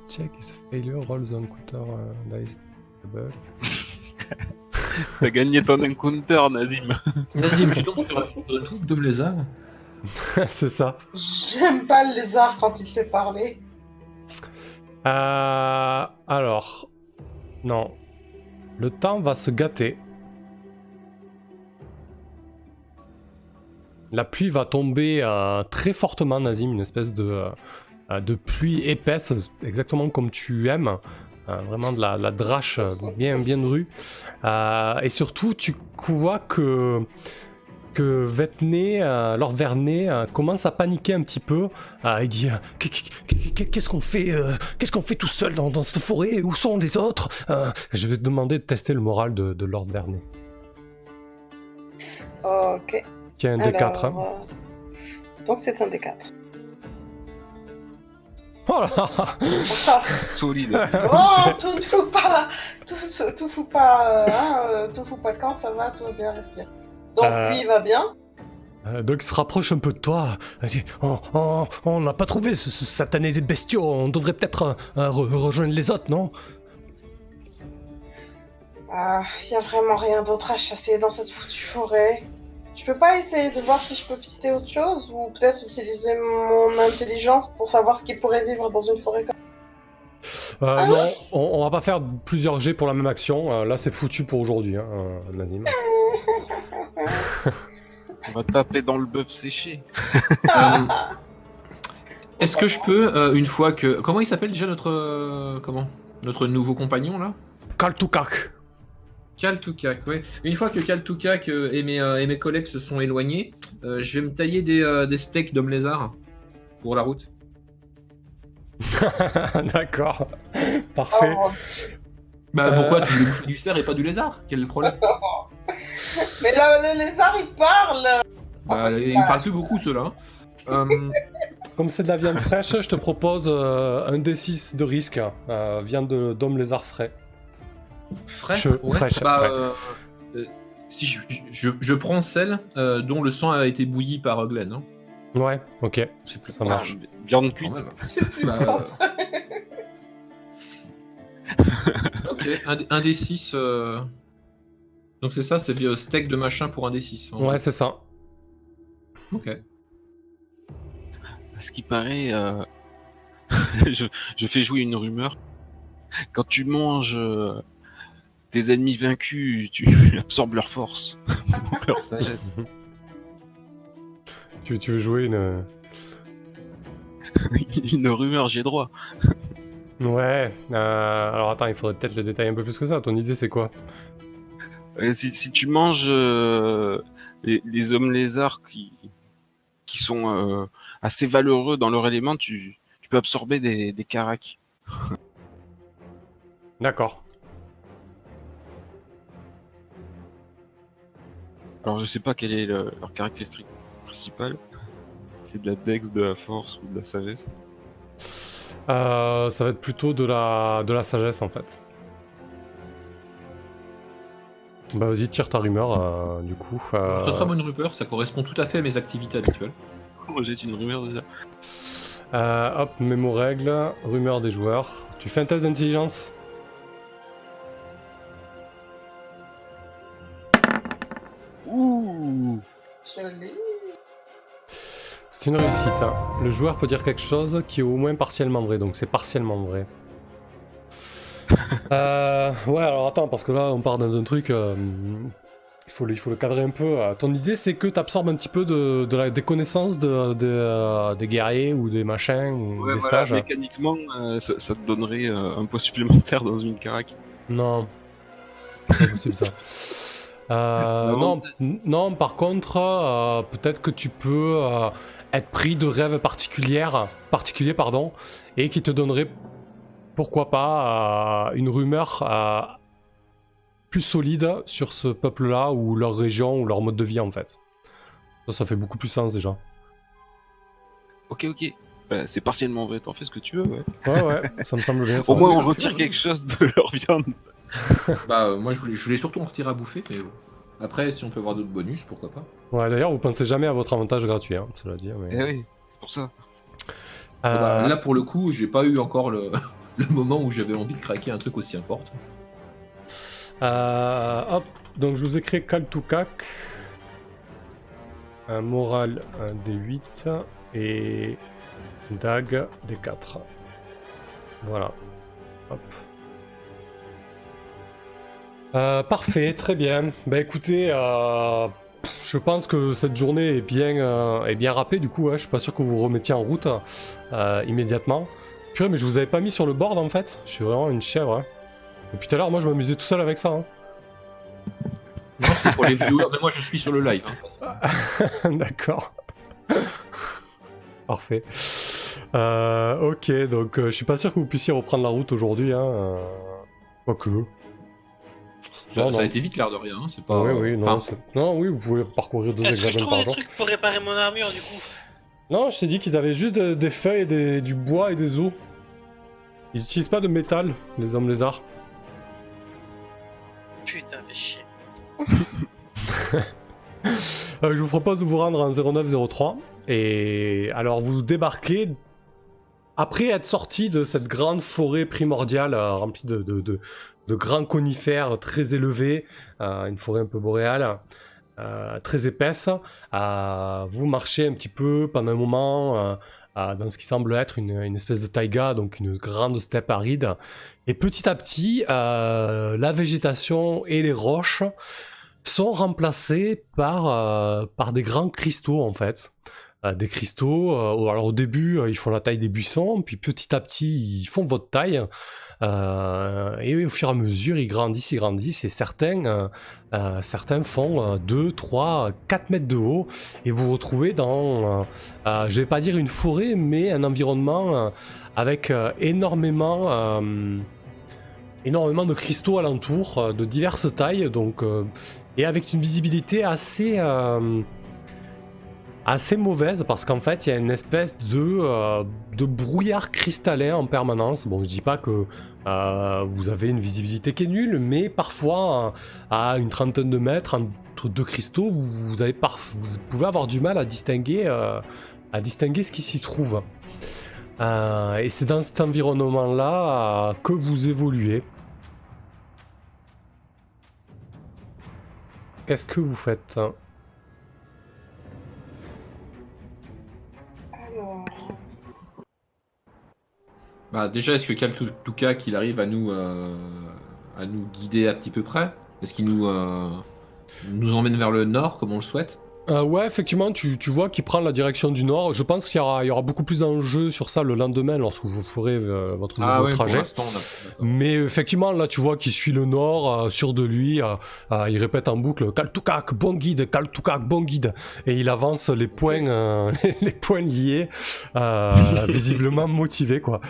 Check is a failure, roll the encounter uh, dice double. T'as gagné ton encounter, Nazim. Nazim, tu tombes sur un truc de lézard C'est ça. J'aime pas le lézard quand il sait parler. Euh, alors, non. Le temps va se gâter. La pluie va tomber euh, très fortement, Nazim, une espèce de, euh, de pluie épaisse, exactement comme tu aimes. Euh, vraiment de la, drache euh, bien, bien. Euh, et surtout, tu vois que, que Vetney, euh, Lord Vernet, euh, commence à paniquer un petit peu. Euh, il dit euh, Qu'est- qu'est- qu'est- Qu'est-ce qu'on fait euh, Qu'est-ce qu'on fait tout seul dans, cette forêt? Où sont les autres? Euh, Je vais te demander de tester le moral de, de Lord Vernet. Ok. Qui un Alors, D4. hein. euh, Donc c'est un D4. Oh là Solide. Oh, tout fout pas, tout, fout pas, euh, hein, euh, tout fout pas le camp, ça va, tout va bien, respire. Donc Euh. lui il va bien. Euh, Doc se rapproche un peu de toi. Oh, oh, on n'a pas trouvé ce, ce satané des bestiaux. On devrait peut-être euh, re- rejoindre les autres, non? Ah, y a vraiment rien d'autre à chasser dans cette foutue forêt. Je peux pas essayer de voir si je peux pister autre chose ou peut-être utiliser mon intelligence pour savoir ce qui pourrait vivre dans une forêt comme Euh, Ah non, on, on va pas faire plusieurs jets pour la même action. Euh, là, c'est foutu pour aujourd'hui, hein, euh, Nazim. On va taper dans le bœuf séché. Euh, Est-ce que je peux, euh, une fois que. Comment il s'appelle déjà notre. comment? Notre nouveau compagnon là? Kaltukak. Kaltukak, ouais. Une fois que Kaltukak euh, et, mes, euh, et mes collègues se sont éloignés, euh, je vais me tailler des, euh, des steaks d'homme lézard pour la route. D'accord. Parfait. Oh, Bah Euh. pourquoi tu veux bouffer du cerf et pas du lézard? Quel est le problème? Mais là, le lézard il parle Bah ils parlent plus beaucoup ceux-là. hein. Euh, Comme c'est de la viande fraîche, je te propose euh, un D6 de risque. Euh, viande de- d'homme lézard frais. Fraîche, Je- ouais. fraîche, Bah, ouais. euh, euh, si je, je, je prends celle euh, dont le sang a été bouilli par euh, Glenn. hein. Ouais, ok. C'est plus Ça marche. Viande cuite. Bah, euh, ok, un, un des 6. Donc c'est ça, c'est euh, steak de machin pour un des 6. Ouais, c'est ça. Ok. Ce qui paraît, euh, je, je fais jouer une rumeur. Quand tu manges euh, tes ennemis vaincus, tu absorbes leur force, leur sagesse. Tu, tu veux jouer une. une rumeur, j'ai droit. Ouais. euh, alors attends, il faudrait peut-être le détailler un peu plus que ça. Ton idée, c'est quoi? Euh, si, si tu manges euh, les, les hommes lézards qui, qui sont euh, assez valeureux dans leur élément, tu, tu peux absorber des, des caracs. D'accord. Alors je sais pas quelle est le- leur caractéristique principale. C'est de la dex, de la force ou de la sagesse. Euh, ça va être plutôt de la, de la sagesse en fait. Bah vas-y, tire ta rumeur euh, du coup. euh, Très très bonne rumeur, ça correspond tout à fait à mes activités habituelles. Oh, j'ai une rumeur déjà. euh, hop, mémo règle, rumeur des joueurs. Tu fais un test d'intelligence Ouh. C'est une réussite. hein. Le joueur peut dire quelque chose qui est au moins partiellement vrai, donc c'est partiellement vrai. Euh, ouais, alors attends, parce que là on part dans un truc. euh, il, faut le, il faut le cadrer un peu. Euh, Ton idée c'est que tu absorbes un petit peu de, de la, des connaissances de, de, euh, des guerriers ou des machins ou Ouais, des voilà, sages. mécaniquement, euh, ça, ça te donnerait euh, un poids supplémentaire dans une carac. Non, c'est pas possible ça. Euh, Non. non, non, par contre, euh, peut-être que tu peux euh, être pris de rêves particulières, particuliers, pardon, et qui te donnerait, pourquoi pas, euh, une rumeur euh, plus solide sur ce peuple-là ou leur région ou leur mode de vie en fait. Ça, ça fait beaucoup plus sens déjà. Ok, ok. Bah, c'est partiellement vrai, t'en fais ce que tu veux, ouais. Ouais, ouais, ça me semble bien. ça. Au moins, on retire quelque chose de leur viande. Bah euh, moi je voulais, je voulais surtout en retirer à bouffer, mais bon. Après si on peut avoir d'autres bonus, pourquoi pas. Ouais, d'ailleurs, vous pensez jamais à votre avantage gratuit, hein, cela dit. mais- Eh oui, c'est pour ça. Bah, Euh, là, pour le coup, j'ai pas eu encore le, le moment où j'avais envie de craquer un truc aussi important. Euh, hop, donc je vous ai créé Kaltukak. Un moral, un D8 et Dag D4. Voilà. Hop. Euh, parfait, très bien. Bah écoutez, euh, je pense que cette journée est bien, euh, est bien râpée du coup. hein. Je suis pas sûr que vous vous remettiez en route euh, immédiatement. Purée, mais je vous avais pas mis sur le board en fait. Je suis vraiment une chèvre. hein. Depuis tout à l'heure, moi je m'amusais tout seul avec ça. hein. Non, c'est pour les viewers, mais moi je suis sur le live. hein. D'accord. Parfait. Ok, donc je suis pas sûr que vous puissiez reprendre la route aujourd'hui. Hein. Quoique. Ça, Non, ça non. a été vite l'air de rien. hein, C'est pas. oui, oui, non, enfin, c'est- non, oui, vous pouvez parcourir deux hexagones par jour. trucs pour réparer mon armure du coup Non, je t'ai dit qu'ils avaient juste de- des feuilles, et des- du bois et des os. Ils utilisent pas de métal, les hommes lézards. Putain, fais chier. Euh, je vous propose de vous rendre en 0903. Et alors, vous débarquez après être sorti de cette grande forêt primordiale euh, remplie de, de- de- de grands conifères très élevés, euh, une forêt un peu boréale, euh, très épaisse. vous marchez un petit peu pendant un moment euh, dans ce qui semble être une, espèce de taïga, donc une grande steppe aride. Et petit à petit, la végétation et les roches sont remplacés par, par des grands cristaux en fait. Des cristaux, alors au début ils font la taille des buissons, puis petit à petit ils font votre taille. Euh, et au fur et à mesure ils grandissent, ils grandissent, et certains, euh, euh, certains font euh, 2, 3, 4 mètres de haut, et vous vous retrouvez dans, euh, je vais pas dire une forêt, mais un environnement avec énormément... énormément de cristaux alentour, de diverses tailles, donc et avec une visibilité assez assez mauvaise parce qu'en fait il y a une espèce de euh, de brouillard cristallin en permanence. Bon, je dis pas que euh, vous avez une visibilité qui est nulle, mais parfois à une trentaine de mètres entre deux cristaux, vous, pouvez avoir du mal à distinguer euh, à distinguer ce qui s'y trouve. Et c'est dans cet environnement-là que vous évoluez. Qu'est-ce que vous faites? Bah, déjà, est-ce que Kaltuka qu'il arrive à nous, euh, à nous guider à petit peu près? Est-ce qu'il nous, euh, nous emmène vers le nord comme on le souhaite? Euh, Ouais, effectivement, tu, tu vois qu'il prend la direction du nord. Je pense qu'il y aura, il y aura beaucoup plus d'enjeux sur ça le lendemain lorsque vous ferez euh, votre nouveau Ah ouais, trajet. Mais effectivement, là, tu vois qu'il suit le nord, euh, sûr de lui. euh, euh, il répète en boucle Kaltukak, bon guide, Kaltukak, bon guide. Et il avance les points, euh, les points liés, euh, visiblement motivé, quoi.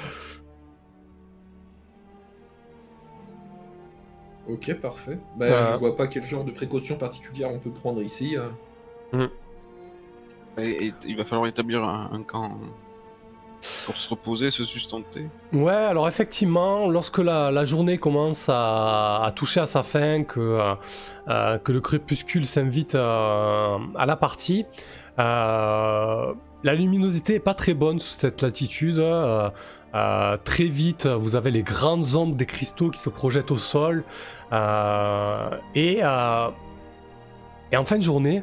Ok, parfait. Bah, Euh. Je vois pas quel genre de précautions particulières on peut prendre ici. euh. Et, et il va falloir établir un, un camp pour se reposer, se sustenter. Ouais, alors effectivement, lorsque la, la journée commence à, à toucher à sa fin, que, euh, euh, que le crépuscule s'invite euh, à la partie, euh, la luminosité est pas très bonne sous cette latitude. Euh, très vite, vous avez les grandes ombres des cristaux qui se projettent au sol. euh, et, euh, et en fin de journée,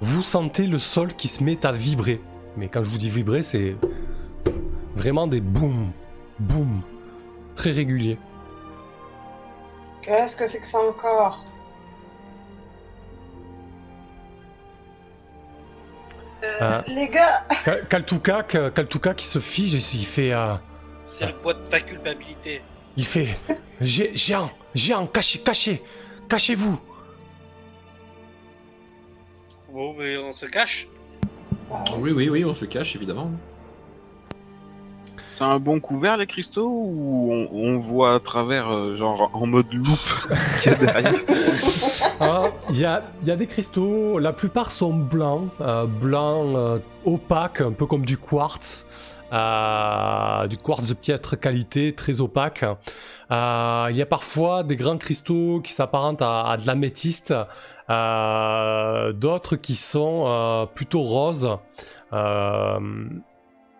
vous sentez le sol qui se met à vibrer. Mais quand je vous dis vibrer, c'est vraiment des boum, boum, très réguliers. qu'est-ce que c'est que ça encore? Euh, Ah. Les gars, Kal- Kaltuka, Kaltuka qui se fige et il fait, euh, C'est le poids de ta culpabilité. il fait, Gé- géant, géant, cachez, cachez, cachez-vous. Bon, mais on se cache. Oui, oui, oui, on se cache évidemment. C'est un bon couvert les cristaux ou on, voit à travers, euh, genre en mode loupe, ce qu'il y a derrière? Ah, Il y, a, des cristaux, la plupart sont blancs, euh, blancs euh, opaques, un peu comme du quartz, euh, du quartz de piètre qualité, très opaque. Il y a parfois des grands cristaux qui s'apparentent à, à de l'améthyste, d'autres qui sont plutôt roses.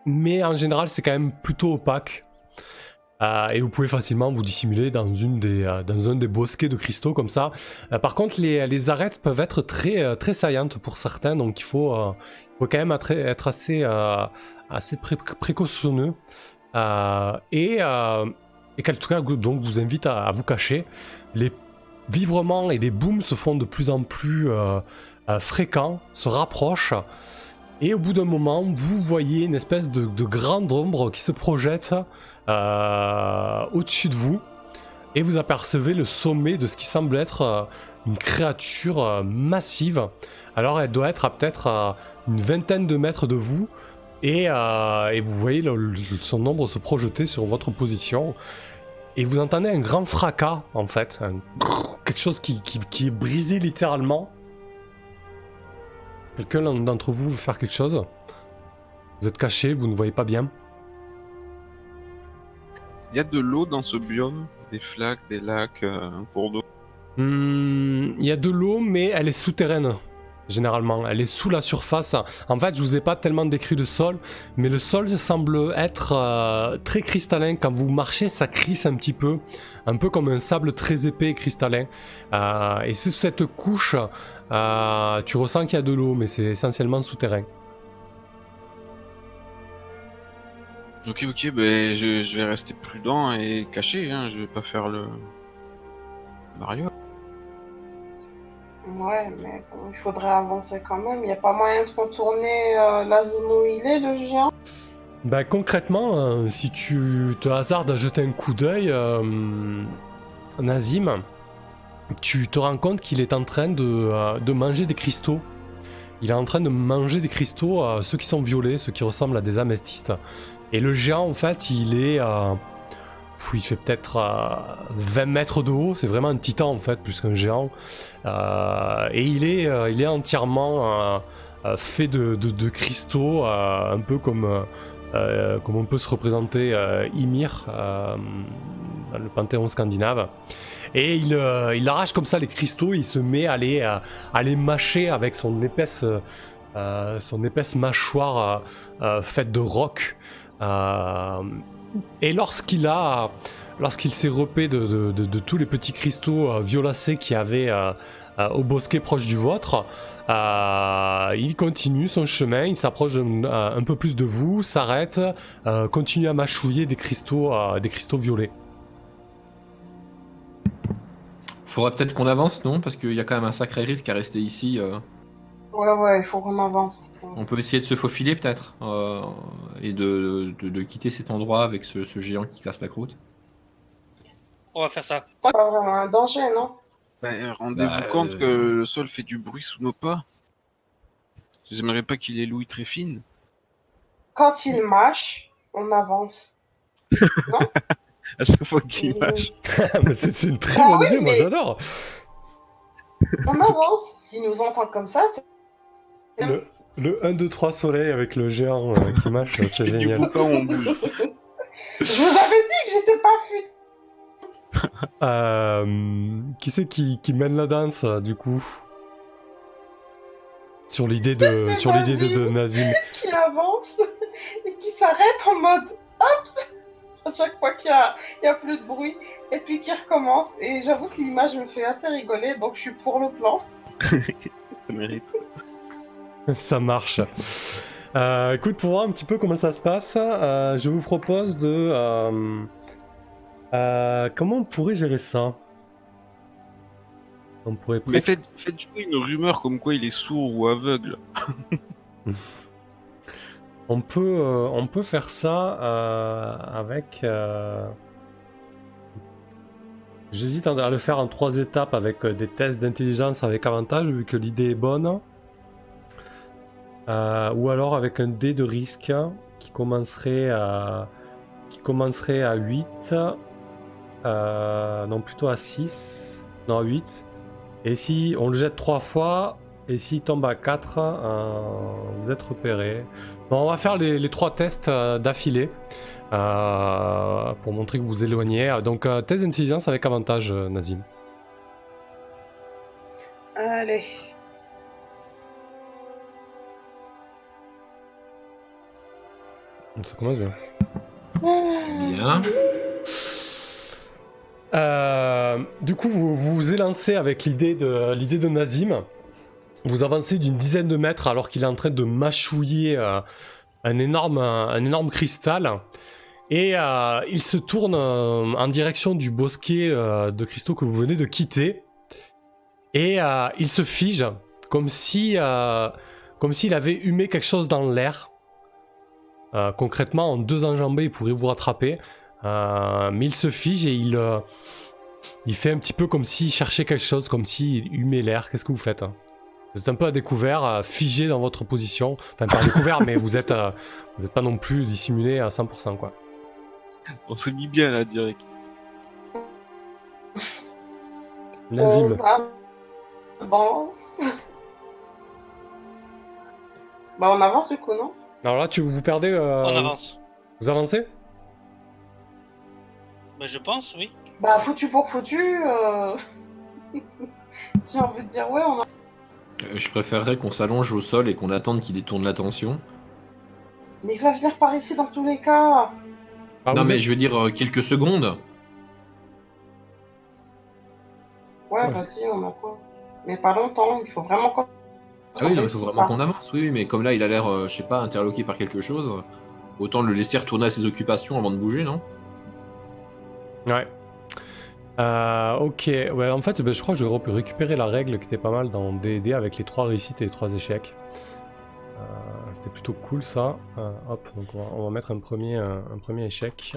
Mais en général, c'est quand même plutôt opaque. Euh, et vous pouvez facilement vous dissimuler dans, une des, euh, dans un des bosquets de cristaux comme ça. Euh, par contre, les, les, arêtes peuvent être très, très saillantes pour certains, donc il faut, faut quand même être, assez, assez pré- précautionneux. Et, et qu'en tout cas, donc, vous invite à, à vous cacher. Les vivrements et les booms se font de plus en plus fréquents, se rapprochent. Et au bout d'un moment, vous voyez une espèce de, de grande ombre qui se projette euh, au-dessus de vous. Et vous apercevez le sommet de ce qui semble être euh, une créature euh, massive. Alors elle doit être à peut-être une vingtaine de mètres de vous. Et, vous voyez son ombre se projeter sur votre position. Et vous entendez un grand fracas, en fait. Quelque chose qui est brisé littéralement. Quelqu'un d'entre vous veut faire quelque chose? Vous êtes caché, vous ne voyez pas bien? Il y a de l'eau dans ce biome, des flaques, des lacs, euh, un cours d'eau. Hmm, Il y a de l'eau, mais elle est souterraine. Généralement, elle est sous la surface. En fait, je vous ai pas tellement décrit le sol, mais le sol semble être euh, très cristallin. Quand vous marchez, ça crisse un petit peu, un peu comme un sable très épais et cristallin. Euh, et sous cette couche, euh, tu ressens qu'il y a de l'eau, mais c'est essentiellement souterrain. Ok, ok, ben je, je vais rester prudent et caché, hein, je vais pas faire le. Mario. Ouais, mais bon, il faudrait avancer quand même. Il n'y a pas moyen de contourner euh, la zone où il est, le géant? Bah concrètement, euh, si tu te hasardes à jeter un coup d'œil, euh, Nazim, tu te rends compte qu'il est en train de, euh, de manger des cristaux. Il est en train de manger des cristaux, euh, ceux qui sont violets, ceux qui ressemblent à des améthystes. Et le géant, en fait, il est... euh, il fait peut-être euh, 20 mètres de haut, c'est vraiment un titan en fait, plus qu'un géant. Euh, et il est, euh, il est entièrement euh, euh, fait de, cristaux, euh, un peu comme... euh, euh, comme on peut se représenter euh, Ymir euh, dans le panthéon scandinave. Et il, il arrache comme ça les cristaux, il se met à les, à, les mâcher avec son épaisse, son épaisse mâchoire faite de roc. Et lorsqu'il a, lorsqu'il s'est repé de, de- de- de tous les petits cristaux euh, violacés qu'il y avait euh, euh, au bosquet proche du vôtre, euh, il continue son chemin, il s'approche un, un peu plus de vous, s'arrête, euh, continue à mâchouiller des cristaux, euh, des cristaux violets. Faudrait peut-être qu'on avance, non? Parce qu'il y a quand même un sacré risque à rester ici. euh. Ouais, ouais, il faut qu'on avance. On peut essayer de se faufiler peut-être euh, et de, de- de quitter cet endroit avec ce, ce géant qui casse la croûte. On va faire ça. C'est pas vraiment un danger, non? Ben, rendez-vous Bah, compte euh, que le sol fait du bruit sous nos pas. J'aimerais pas qu'il ait l'ouïe très fine. Quand il mâche, on avance. À chaque fois qu'il mâche. Mais c'est une très Ah bonne oui, idée, moi mais- j'adore. On avance. S'il nous entend comme ça, c'est... Le, le 1, 2, 3 soleil avec le géant euh, qui mâche, c'est génial. boucan, on bouge. Je vous avais dit que j'étais pas fuite. Euh, qui c'est qui, qui mène la danse du coup? Sur l'idée de, sur l'idée de, de Nazim. Qui avance et qui s'arrête en mode hop à chaque fois qu'il y a, il y a plus de bruit et puis qui recommence. Et j'avoue que l'image me fait assez rigoler, donc je suis pour le plan. Ça mérite. Ça marche. Euh, écoute, pour voir un petit peu comment ça se passe, euh, je vous propose de. Euh, comment on pourrait gérer ça? On pourrait Mais faites, faites jouer une rumeur comme quoi il est sourd ou aveugle. On peut, euh, on peut faire ça euh, avec. J'hésite à le faire en trois étapes avec des tests d'intelligence avec avantage, vu que l'idée est bonne. Ou alors avec un dé de risque qui commencerait à, qui commencerait à 8. Euh, non, plutôt à 6. Non, à 8. Et si on le jette trois fois, et s'il tombe à 4, euh, vous êtes repéré. Bon, on va faire les, les trois tests euh, d'affilée euh, pour montrer que vous vous éloignez. Donc, euh, test d'intelligence avec avantage, euh, Nazim. Allez. Ça commence bien. Bien. Euh, du coup, vous vous élancez avec l'idée de, Nazim. Vous avancez d'une dizaine de mètres alors qu'il est en train de mâchouiller euh, un, énorme, cristal. Et euh, il se tourne en direction du bosquet de cristaux que vous venez de quitter. Et il se fige comme si, comme s'il avait humé quelque chose dans l'air. Concrètement, en deux enjambées, il pourrait vous rattraper. Euh, mais il se fige et il, euh, il fait un petit peu comme s'il cherchait quelque chose, comme s'il humait l'air. Qu'est-ce que vous faites hein? Vous êtes un peu à découvert, euh, figé dans votre position. Enfin, pas à découvert, mais vous êtes, euh, vous êtes pas non plus dissimulé à 100%, quoi. On s'est mis bien là, direct. Nazim. On avance. Bah on avance du coup, non? Alors là, tu vous perdez. euh, On avance. Vous avancez? Mais je pense, oui. Bah foutu pour foutu. euh, J'ai envie de dire ouais, on a... Euh, Je préférerais qu'on s'allonge au sol et qu'on attende qu'il détourne l'attention. Mais il va venir par ici dans tous les cas. Ah, non, mais êtes- je veux dire euh, quelques secondes. Ouais, Ouais. vas-y, on attend. Mais pas longtemps, il faut vraiment qu'on... Ah oui, non, il faut vraiment qu'on avance. Oui, oui, mais comme là, il a l'air, euh, je sais pas, interloqué par quelque chose. Autant le laisser retourner à ses occupations avant de bouger, non? Ouais. Euh, ok, en fait, ben, je crois que je vais récupérer la règle qui était pas mal dans D&D avec les trois réussites et les trois échecs. Euh, C'était plutôt cool ça. Euh, hop, donc on va, mettre un premier, un, premier échec.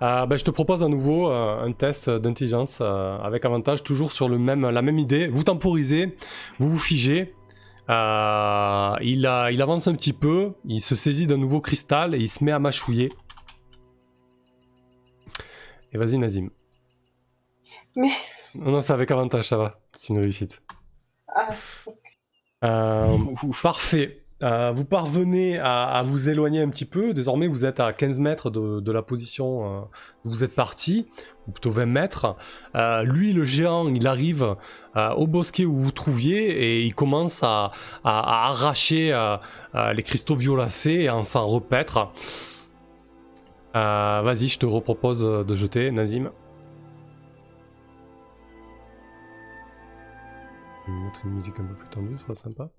Ben, je te propose à nouveau un test d'intelligence avec avantage, toujours sur le même, la même idée. Vous temporisez, vous vous figez. Il avance un petit peu, il se saisit d'un nouveau cristal et il se met à mâchouiller. Et vas-y Nazim. Mais- Non, non, c'est avec avantage, ça va. C'est une réussite. Ah, Euh, parfait. Euh, vous parvenez à, à vous éloigner un petit peu. Désormais, vous êtes à 15 mètres de, de la position euh, où vous êtes parti, ou plutôt 20 mètres. Euh, lui, le géant, il arrive au bosquet où vous trouviez et il commence à, à- à arracher les cristaux violacés et à s'en repaître. Euh, Vas-y, je te repropose de jeter, Nazim. Je vais mettre une musique un peu plus tendue, ça sera sympa.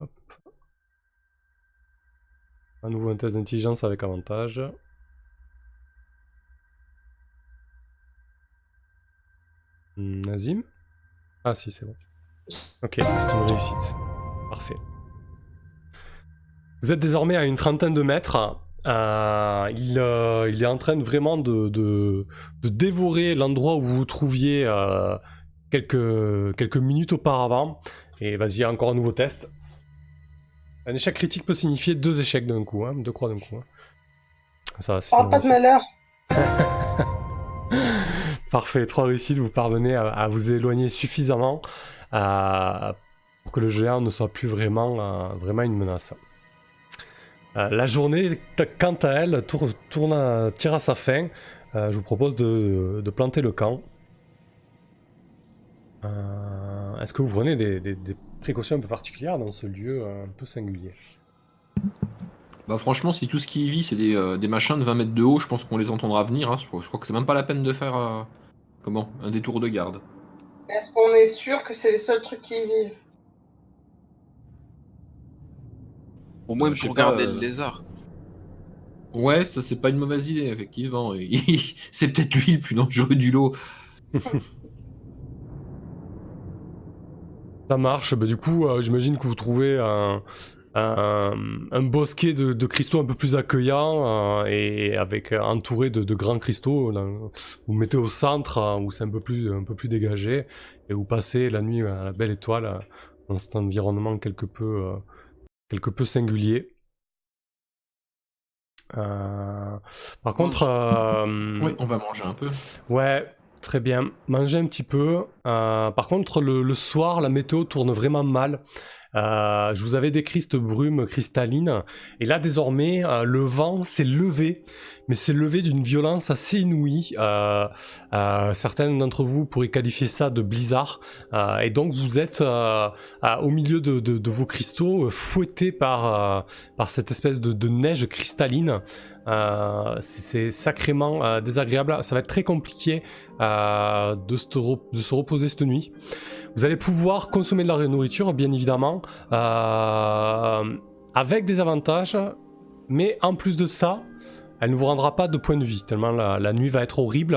Hop. À nouveau un test d'intelligence avec avantage. Nazim Ah si, c'est bon. Ok, c'est une réussite. Parfait. Vous êtes désormais à une trentaine de mètres. Euh, il, euh, il est en train de vraiment de, de, de dévorer l'endroit où vous vous trouviez euh, quelques, quelques minutes auparavant. Et vas-y, encore un nouveau test. Un échec critique peut signifier deux échecs d'un coup, hein, deux croix d'un coup. hein. Ça, oh, pas de malheur. Parfait, trois réussites, vous parvenez à, à vous éloigner suffisamment euh, pour que le géant ne soit plus vraiment, vraiment une menace. Euh, la journée, quant à elle, tour- tourne à- tire à sa fin. Euh, je vous propose de, de planter le camp. Euh, Est-ce que vous prenez des, des- des précautions un peu particulières dans ce lieu un peu singulier? Bah franchement, si tout ce qui y vit, c'est des, euh, des machins de 20 mètres de haut, je pense qu'on les entendra venir. hein. Je, crois- je crois que c'est même pas la peine de faire euh, comment un détour de garde. Est-ce qu'on est sûr que c'est les seuls trucs qui y vivent Au moins Euh, pour garder euh, le lézard. Ouais, ça c'est pas une mauvaise idée, effectivement. c'est peut-être lui le plus dangereux du lot. Ça marche, bah, du coup, euh, j'imagine que vous trouvez un, un, un bosquet de, de cristaux un peu plus accueillant euh, et avec euh, entouré de, de grands cristaux. là, vous mettez au centre euh, où c'est un peu plus un peu plus dégagé et vous passez la nuit à la belle étoile euh, dans cet environnement quelque peu euh, quelque peu singulier. Euh, par contre, euh, Ouais, on va manger un peu. Ouais, très bien. Manger un petit peu. Euh, par contre, le, le soir, la météo tourne vraiment mal. Euh, je vous avais décrit cette brume cristalline. Et là, désormais, euh, le vent s'est levé, mais c'est levé d'une violence assez inouïe. Euh, euh, certains d'entre vous pourraient qualifier ça de blizzard. Et donc, vous êtes au milieu de, vos cristaux, fouettés par, par cette espèce de, neige cristalline. Euh, c'est sacrément désagréable. Ça va être très compliqué euh, de, se de se reposer cette nuit. Vous allez pouvoir consommer de la nourriture, bien évidemment, euh, avec des avantages, mais en plus de ça, elle ne vous rendra pas de point de vie, tellement la, la nuit va être horrible.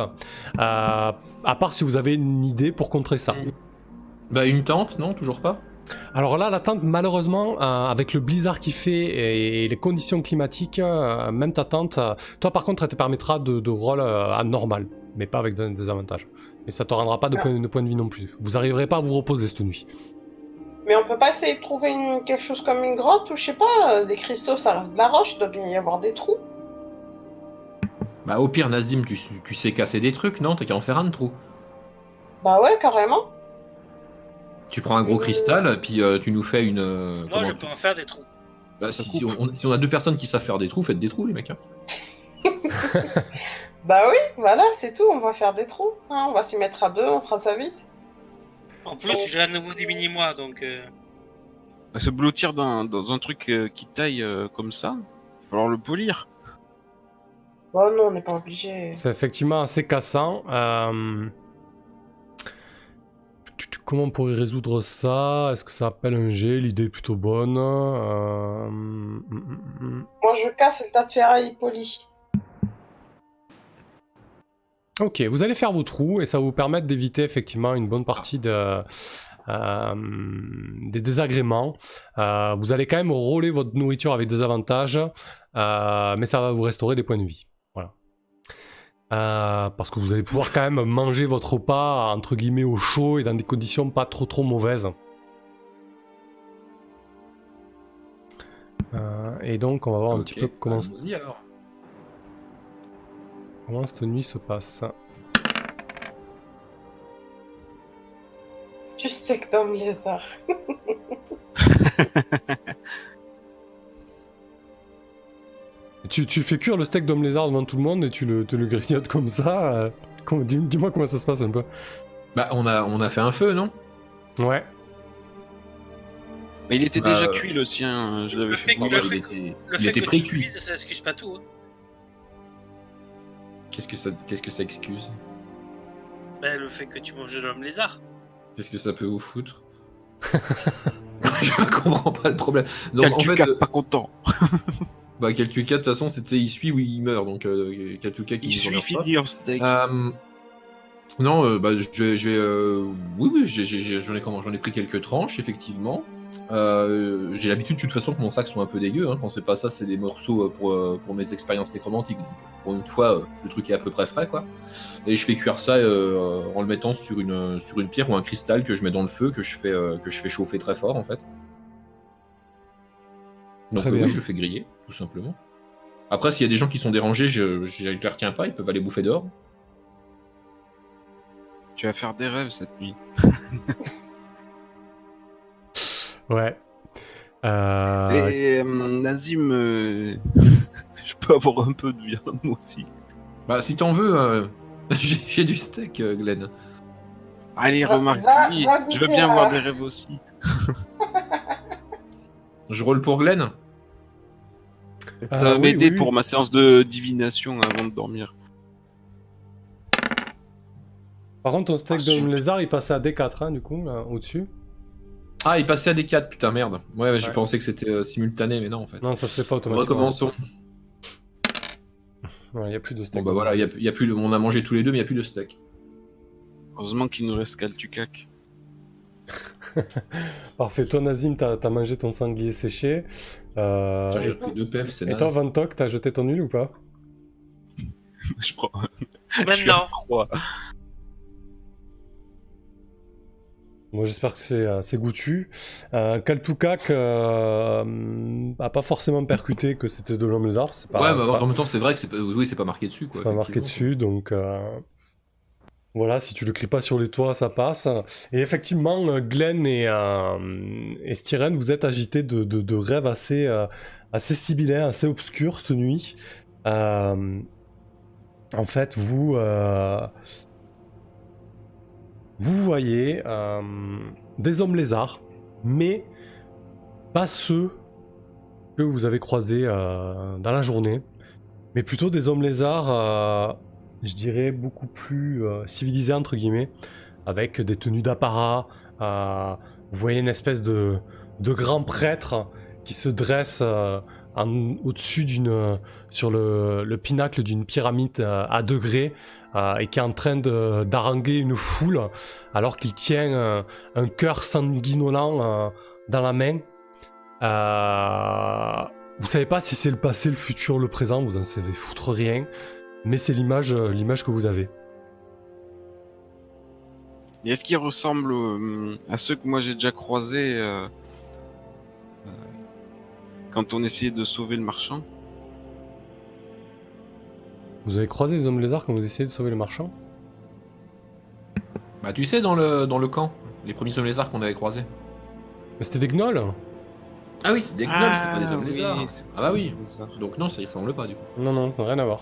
Euh, à part si vous avez une idée pour contrer ça. Bah, une tente, non Toujours pas? Alors là, la tente, malheureusement, euh, avec le blizzard qui fait et les conditions climatiques, euh, même ta tente, euh, toi par contre, elle te permettra de, de roll à normal, mais pas avec des, des avantages. Et ça te rendra pas de point, de point de vie non plus. Vous arriverez pas à vous reposer cette nuit. Mais on peut pas essayer de trouver une- quelque chose comme une grotte ou je sais pas, euh, des cristaux, ça reste de la roche, il doit bien y avoir des trous. Bah, au pire, Nazim, tu, tu sais casser des trucs, non? T'as qu'à en faire un de trou. Bah ouais, carrément. Tu prends un gros cristal, puis euh, tu nous fais une. euh, Moi, je peux en faire des trous. Bah, si, si on, si on a deux personnes qui savent faire des trous, faites des trous, les mecs. hein. Bah oui, voilà, c'est tout, on va faire des trous. hein, on va s'y mettre à deux, on fera ça vite. En plus, j'ai à nouveau des mini-mois, donc... euh, Bah, Se blottir dans, dans un truc euh, qui taille euh, comme ça, il va falloir le polir. Bah non, on n'est pas obligé. C'est effectivement assez cassant. Euh, Comment on pourrait résoudre ça? Est-ce que ça appelle un G L'idée est plutôt bonne. Euh, hum, hum, hum. Moi je casse le tas de ferraille poli. Ok, vous allez faire vos trous et ça va vous permettre d'éviter effectivement une bonne partie de, euh, des désagréments. Euh, vous allez quand même rouler votre nourriture avec des avantages, euh, mais ça va vous restaurer des points de vie. Voilà. Parce que vous allez pouvoir quand même manger votre repas entre guillemets au chaud et dans des conditions pas trop trop mauvaises. Et donc on va voir un petit peu comment, alors. Comment cette nuit se passe. Du steak d'homme lézard. Tu, tu fais cuire le steak d'homme lézard devant tout le monde et tu le, te le grignotes comme ça. euh, dis- Dis-moi comment ça se passe un peu. Bah, on a, on a fait un feu, non? Ouais. Mais il était Bah, déjà euh, cuit le sien, je l'avais Le fait. fait que- le fait il que- était, Le fait que tu ça excuse pas tout. hein. Qu'est-ce que ça, qu'est-ce que ça excuse? Ben, le fait que tu manges de l'homme lézard. Qu'est-ce que ça peut vous foutre? Je comprends pas le problème. Donc, Quel en tu fait, euh, pas content. bah, Keltuka, de toute façon, c'était il suit ou il meurt. Donc, euh, qui Il suit pas. finir steak. Euh, non, euh, bah, je vais. je vais, euh, oui, oui, j'ai- j'ai- j'en ai, comment- j'en ai pris quelques tranches, effectivement. Euh, j'ai l'habitude, de toute façon, que mon sac soit un peu dégueu. Hein. Quand c'est pas ça, c'est des morceaux euh, pour, euh, pour mes expériences nécromantiques. Donc, Pour une fois, euh, le truc est à peu près frais, quoi. Et je fais cuire ça euh, en le mettant sur une, sur une pierre ou un cristal que je mets dans le feu, que je fais, euh, que je fais chauffer très fort, en fait. Donc, euh, oui, je le fais griller, tout simplement. Après, s'il y a des gens qui sont dérangés, je, je les retiens pas, ils peuvent aller bouffer dehors. Tu vas faire des rêves cette nuit. Ouais. Euh, Et euh, Nazim, euh, je peux avoir un peu de viande moi aussi. Bah, si t'en veux, euh, j'ai du steak, euh, Glenn. Allez, remarque, va- oui, va je veux bien avoir des rêves aussi. Je roule pour Glenn Ça va oui, m'aider oui, pour ma séance de divination avant de dormir. Par contre, ton steak Ah, super. lézard, il passait à D4, hein, du coup, là, au-dessus. Ah, il passait à des 4, putain, merde. Ouais, ouais, je Ouais. pensais que c'était euh, simultané, mais non, en fait. Non, ça se fait pas automatiquement. Recommençons. Il n'y a plus de Bon, steak. bah voilà, y a, y a plus on a mangé tous les deux, mais il n'y a plus de steak. Heureusement qu'il nous reste Kaltukak. Parfait. Toi, Nazim, t'as as mangé ton sanglier séché. Euh, J'ai et, pris deux PF, c'est et toi. Vantok, t'as jeté ton huile ou pas? Je prends. je suis à Maintenant. Moi, j'espère que c'est euh, c'est goûtu. Euh, Kaltukak euh, a pas forcément percuté que c'était de l'homme lézard. C'est pas, ouais, c'est bah, pas- en même temps, c'est vrai que c'est pas, oui, c'est pas marqué dessus, quoi. c'est pas marqué dessus, donc. euh, Voilà, si tu le cliques pas sur les toits, ça passe. Et effectivement, euh, Glenn et, euh, et Styren, vous êtes agités de, de- de rêves assez, euh, assez sibyllins, assez obscurs cette nuit. Euh, en fait, vous, euh, vous voyez euh, des hommes lézards, mais pas ceux que vous avez croisés euh, dans la journée, mais plutôt des hommes lézards, euh, je dirais, beaucoup plus civilisés, entre guillemets, avec des tenues d'apparat. vous voyez une espèce de, de grand prêtre qui se dresse au-dessus d'une, sur le, le pinacle d'une pyramide à degrés euh, et qui est en train d'haranguer une foule alors qu'il tient euh, un cœur sanguinolent euh, dans la main. Vous savez pas si c'est le passé, le futur, le présent, vous en savez foutre rien, mais c'est l'image, l'image que vous avez. Et est-ce qu'ils ressemblent euh, à ceux que moi j'ai déjà croisés quand on essayait de sauver le marchand? Vous avez croisé les hommes lézards quand vous essayez de sauver le marchand Bah, tu sais, dans le, dans le camp, les premiers hommes lézards qu'on avait croisés. Mais C'était des gnolls Ah oui, c'est des gnolls, c'est pas des hommes oui, lézards. c'est Ah bah oui. Donc non, ça y ressemble pas du coup. Non, non, ça n'a rien à voir.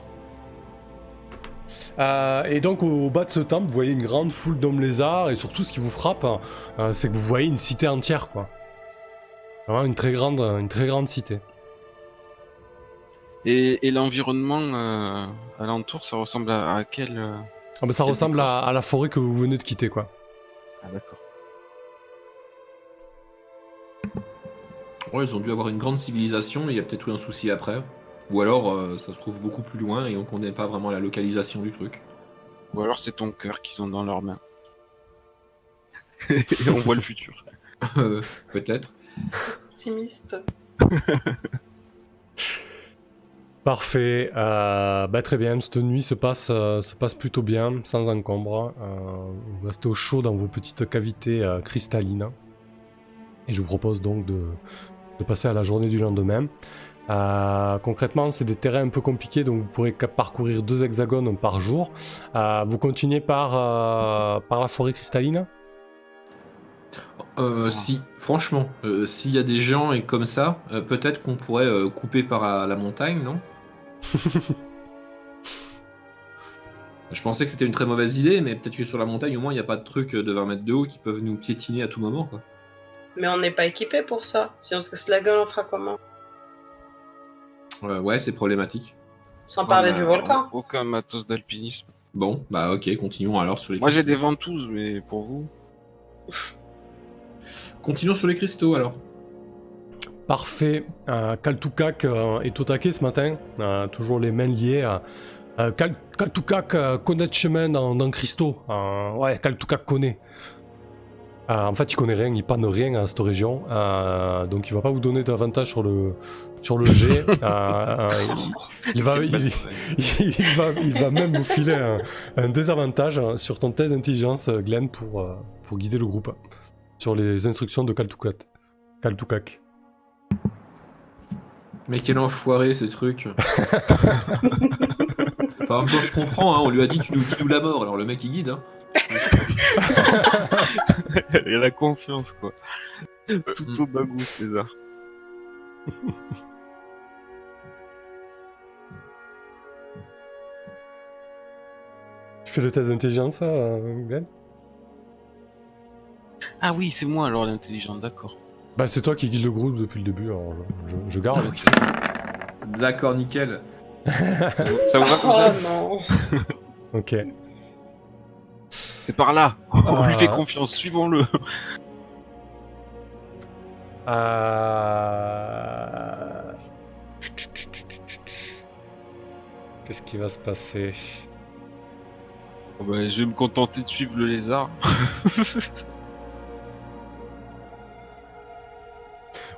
Euh, et donc au, au bas de ce temple, vous voyez une grande foule d'hommes lézards, et surtout ce qui vous frappe, euh, c'est que vous voyez une cité entière, quoi. Vraiment une très grande, une très grande cité. Et, et l'environnement euh, alentour, ça ressemble à, à quel euh, Ah bah ça Quel ressemble à, à la forêt que vous venez de quitter, quoi. Ah d'accord. Ouais, ils ont dû avoir une grande civilisation, mais il y a peut-être eu un souci après. Ou alors, euh, ça se trouve beaucoup plus loin et on connaît pas vraiment la localisation du truc. Ou alors c'est ton cœur qu'ils ont dans leurs mains. et on voit le futur. Euh, peut-être. Optimiste. Parfait. Euh, bah, très bien. Cette nuit se passe, euh, plutôt bien, sans encombre. Euh, vous restez au chaud dans vos petites cavités cristallines. Et je vous propose donc de, passer à la journée du lendemain. Concrètement, c'est des terrains un peu compliqués, donc vous pourrez parcourir deux hexagones par jour. Vous continuez par, par la forêt cristalline? Si, franchement, s'il y a des géants et comme ça, peut-être qu'on pourrait couper par la montagne, non? Je pensais que c'était une très mauvaise idée, mais peut-être que sur la montagne, au moins, il n'y a pas de trucs de 20 mètres de haut qui peuvent nous piétiner à tout moment, quoi. Mais on n'est pas équipé pour ça. Si on se casse la gueule, on fera comment? Euh, ouais, c'est problématique. Sans parler On du volcan. Aucun matos d'alpinisme. Bon, bah ok, continuons alors sur les Moi j'ai des cristaux. ventouses, mais pour vous Continuons sur les cristaux alors. Parfait. Euh, Kaltukak euh, est au taquet ce matin. Euh, toujours les mains liées. Euh, Kal- Kaltukak connaît le chemin dans, dans Christo. Ouais, Kaltukak connaît. En fait, il connaît rien, il panne rien à cette région. Donc, il va pas vous donner d'avantage sur le, sur le G. Il, va, il, il va, il va même vous filer un, un désavantage sur ton test d'intelligence, Glenn, pour, pour guider le groupe. Sur les instructions de Kaltukak. Kaltukak. Mais quel enfoiré ce truc. enfin, en même temps, je comprends, hein, on lui a dit tu nous guides ou la mort, alors le mec il guide. Hein. Il y a la confiance quoi. Tout Mm. au bagou César. Tu fais le test d'intelligence, euh, Glenn? Ah oui, c'est moi alors l'intelligent, d'accord. Bah, c'est toi qui guide le groupe depuis le début, alors je, je- je garde. D'accord, nickel. Ça vous va comme Oh ça non. ok. C'est par là. On lui fait Ah. confiance, suivons-le. Euh... Qu'est-ce qui va se passer? Bon, bah, je vais me contenter de suivre le lézard.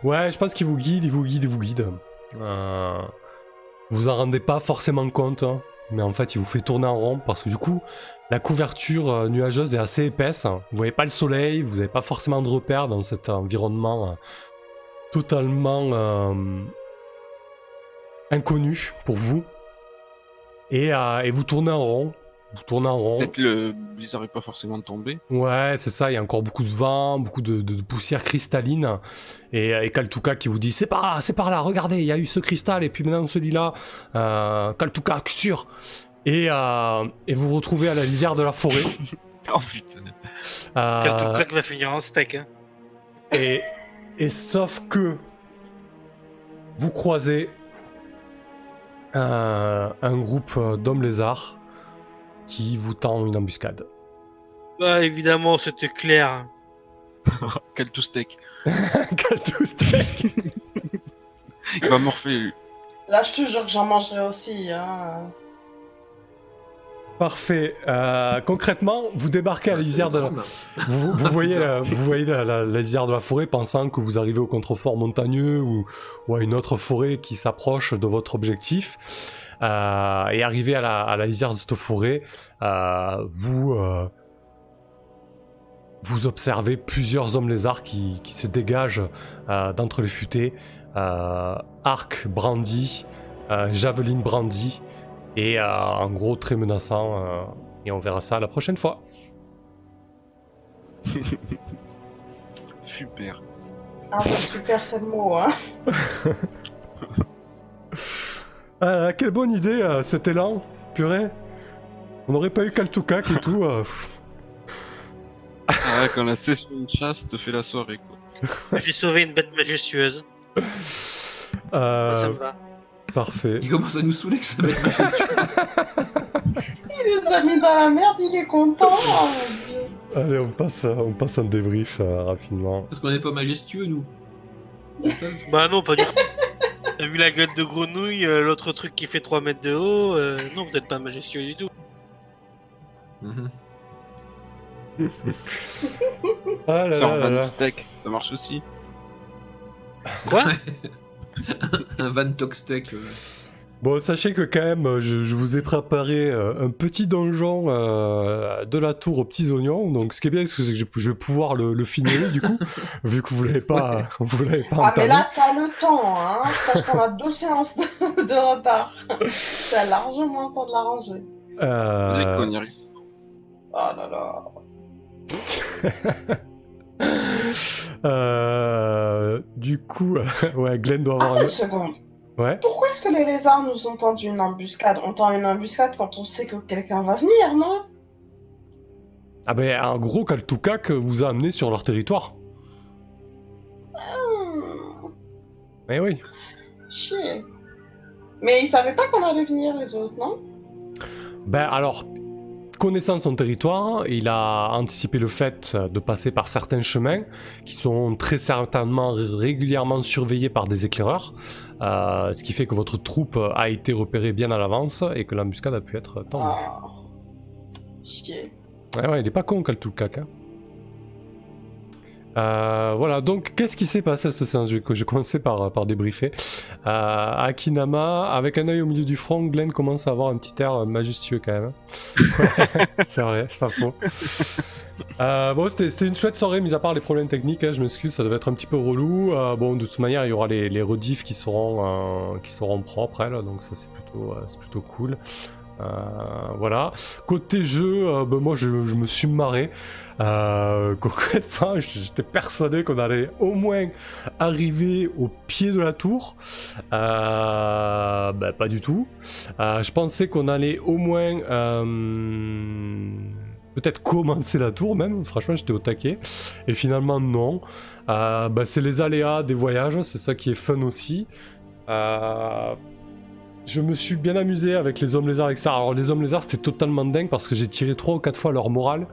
Ouais, je pense qu'il vous guide, il vous guide, il vous guide. Euh... Vous en rendez pas forcément compte, hein, mais en fait, il vous fait tourner en rond parce que du coup, la couverture euh, nuageuse est assez épaisse. Vous voyez pas le soleil, vous n'avez pas forcément de repères dans cet environnement euh, totalement euh, inconnu pour vous. Et, euh, et vous tournez en rond vous tournez en rond. Peut-être le blizzard est pas forcément tombé. Ouais, c'est ça, il y a encore beaucoup de vent, beaucoup de, de- de poussière cristalline. Et, et Kaltuka qui vous dit C'est par, c'est par là, regardez, il y a eu ce cristal, et puis maintenant celui-là. Euh, Kaltuka, sûr et, euh, et vous vous retrouvez à la lisière de la forêt. Oh putain. Euh, qui va finir en steak. Hein. et, et sauf que vous croisez euh, un groupe d'hommes lézards qui vous tend une embuscade. Bah évidemment, c'était clair. Quel tout steak. Kaltu steak Il va morfler lui. Là, je te jure que j'en mangerai aussi. Hein. Parfait. Euh, concrètement, vous débarquez à la lisière de la... Vous, vous voyez, la, vous voyez la, la- la lisière de la forêt pensant que vous arrivez au contrefort montagneux ou, ou à une autre forêt qui s'approche de votre objectif. Euh, et arrivé à la, à la lisière de cette forêt, euh, vous, euh, vous observez plusieurs hommes lézards qui, qui se dégagent euh, d'entre les futaies, euh, arc brandi, euh, javeline brandi, et euh, en gros très menaçant. euh, et on verra ça la prochaine fois. Super. Ah, super, c'est le mot. Hein. Ah, quelle bonne idée euh, cet élan, purée. On n'aurait pas eu Kaltukak et tout. euh, pff. Ah ouais, quand la session de chasse te fait la soirée quoi. J'ai sauvé une bête majestueuse. Euh, Ça me va. parfait. Il commence à nous saouler que ça va être majestueux. Il les a mis dans la merde, il est content. Oh. Allez, on passe, euh, on passe un débrief euh, rapidement. Parce qu'on n'est pas majestueux, nous. C'est ça le truc. Bah non, pas du tout. T'as vu la gueule de grenouille, euh, l'autre truc qui fait 3 mètres de haut euh, Non, vous êtes pas majestueux du tout. Mhm. Ah là Sur là là un là. steak, ça marche aussi. Quoi? Un Van Toxtec. Bon, sachez que quand même, je, je vous ai préparé euh, un petit donjon euh, de la tour aux petits oignons. Donc, ce qui est bien, c'est que je, je vais pouvoir le, le finir du coup, vu que vous l'avez pas, vous l'avez pas Ah, mais là, t'as le temps, hein. Parce qu'on a deux séances de, de retard. T'as largement le temps de l'arranger. Euh. Oh là là. Euh, du coup, ouais, Glenn doit avoir Attends une seconde. Ouais. Pourquoi est-ce que les lézards nous ont tendu une embuscade? On tend une embuscade quand on sait que quelqu'un va venir, non? Ah ben, un gros Kaltukak vous a amené sur leur territoire. Hmm, Eh oui. Chier. Mais ils savaient pas qu'on allait venir, les autres, non? Ben alors, connaissant son territoire, il a anticipé le fait de passer par certains chemins qui sont très certainement régulièrement surveillés par des éclaireurs, euh, ce qui fait que votre troupe a été repérée bien à l'avance et que l'embuscade a pu être tendue. Ah. Chier. Ouais, ouais, il est pas con, Kaltukak. Hein. Euh, voilà, donc qu'est-ce qui s'est passé à ce séance Je vais, commencer par, par débriefer. Euh, Akinama, avec un œil au milieu du front, Glenn commence à avoir un petit air majestueux quand même. hein. c'est vrai, c'est pas faux. Euh, bon, c'était une chouette soirée, mis à part les problèmes techniques, hein, je m'excuse, ça devait être un petit peu relou. Bon, de toute manière, il y aura les, les rediffs qui seront, qui seront propres, elle, donc ça c'est plutôt, c'est plutôt cool. Euh, voilà. Côté jeu, euh, ben, moi je, me suis marré. Euh, concrètement, j'étais persuadé qu'on allait au moins arriver au pied de la tour. Euh, ben, pas du tout. Euh, je pensais qu'on allait au moins euh, peut-être commencer la tour même. Franchement, j'étais au taquet. Et finalement, non. Euh, ben, c'est les aléas des voyages. C'est ça qui est fun aussi. Euh, je me suis bien amusé avec les hommes lézards, etc. Alors les hommes lézards c'était totalement dingue parce que j'ai tiré 3 ou 4 fois leur morale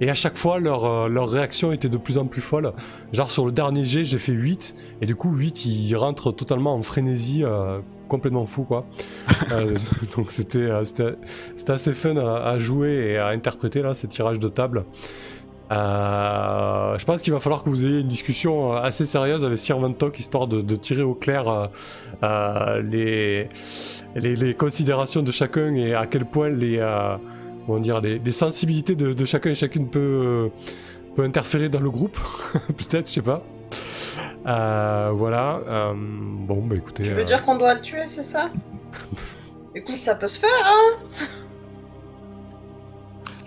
et à chaque fois leur, euh, leur réaction était de plus en plus folle. Genre sur le dernier jet j'ai fait 8 et du coup 8 ils rentrent totalement en frénésie euh, complètement fou quoi. Euh, donc c'était euh, c'était assez fun à jouer et à interpréter là ces tirages de table. Euh, je pense qu'il va falloir que vous ayez une discussion euh, assez sérieuse avec Sir Ventok histoire de, de tirer au clair euh, les, les, les considérations de chacun et à quel point les, euh, comment dire, les, les sensibilités de, de chacun et chacune peut, peut interférer dans le groupe. Peut-être, je sais pas. Voilà. bon, bah écoutez. Tu veux dire qu'on doit le tuer, c'est ça? Écoute, ça peut se faire, hein?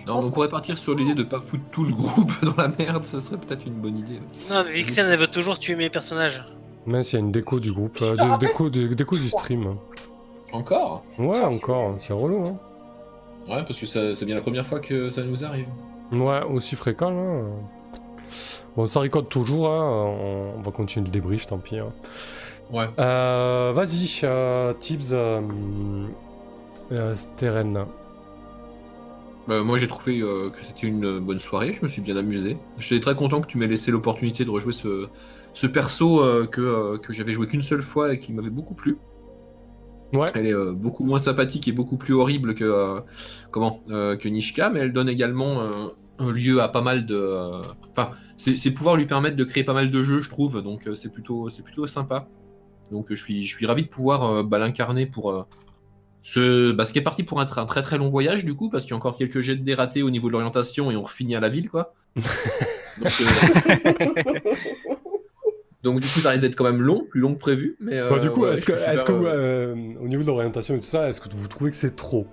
Non, on pourrait partir sur l'idée de pas foutre tout le groupe dans la merde, ça serait peut-être une bonne idée. Non, mais Vixen, elle veut toujours tuer mes personnages. Mince, il y a une déco du groupe, euh, de- déco, de- déco du stream. Encore Ouais, encore, c'est relou, hein. Ouais, parce que ça- c'est bien la première fois que ça nous arrive. Ouais, aussi fréquent, là. Bon, ça ricote toujours, hein. on, on va continuer le débrief, tant pis. hein. Ouais. Euh, Vas-y, euh, Tibbs, euh, euh, Steren. Bah, moi j'ai trouvé euh, que c'était une bonne soirée, je me suis bien amusé. J'étais très content que tu m'aies laissé l'opportunité de rejouer ce, ce perso euh, que, euh, que j'avais joué qu'une seule fois et qui m'avait beaucoup plu. Ouais, Elle est euh, beaucoup moins sympathique et beaucoup plus horrible que, euh, comment, euh, que Nishka, mais elle donne également euh, un lieu à pas mal de. euh, Enfin, ses, pouvoirs lui permettent de créer pas mal de jeux, je trouve, donc euh, c'est plutôt, c'est plutôt sympa. Donc euh, je suis, je suis ravi de pouvoir euh, bah, l'incarner pour. Ce, bah, ce qui est parti pour un, très très long voyage du coup, parce qu'il y a encore quelques jets de dés ratés au niveau de l'orientation et on finit à la ville quoi. donc, euh, donc, du coup ça risque d'être quand même long, plus long que prévu. Mais, euh, Bah, du coup, ouais, est-ce que, vous, euh, au niveau de l'orientation et tout ça, est-ce que vous trouvez que c'est trop?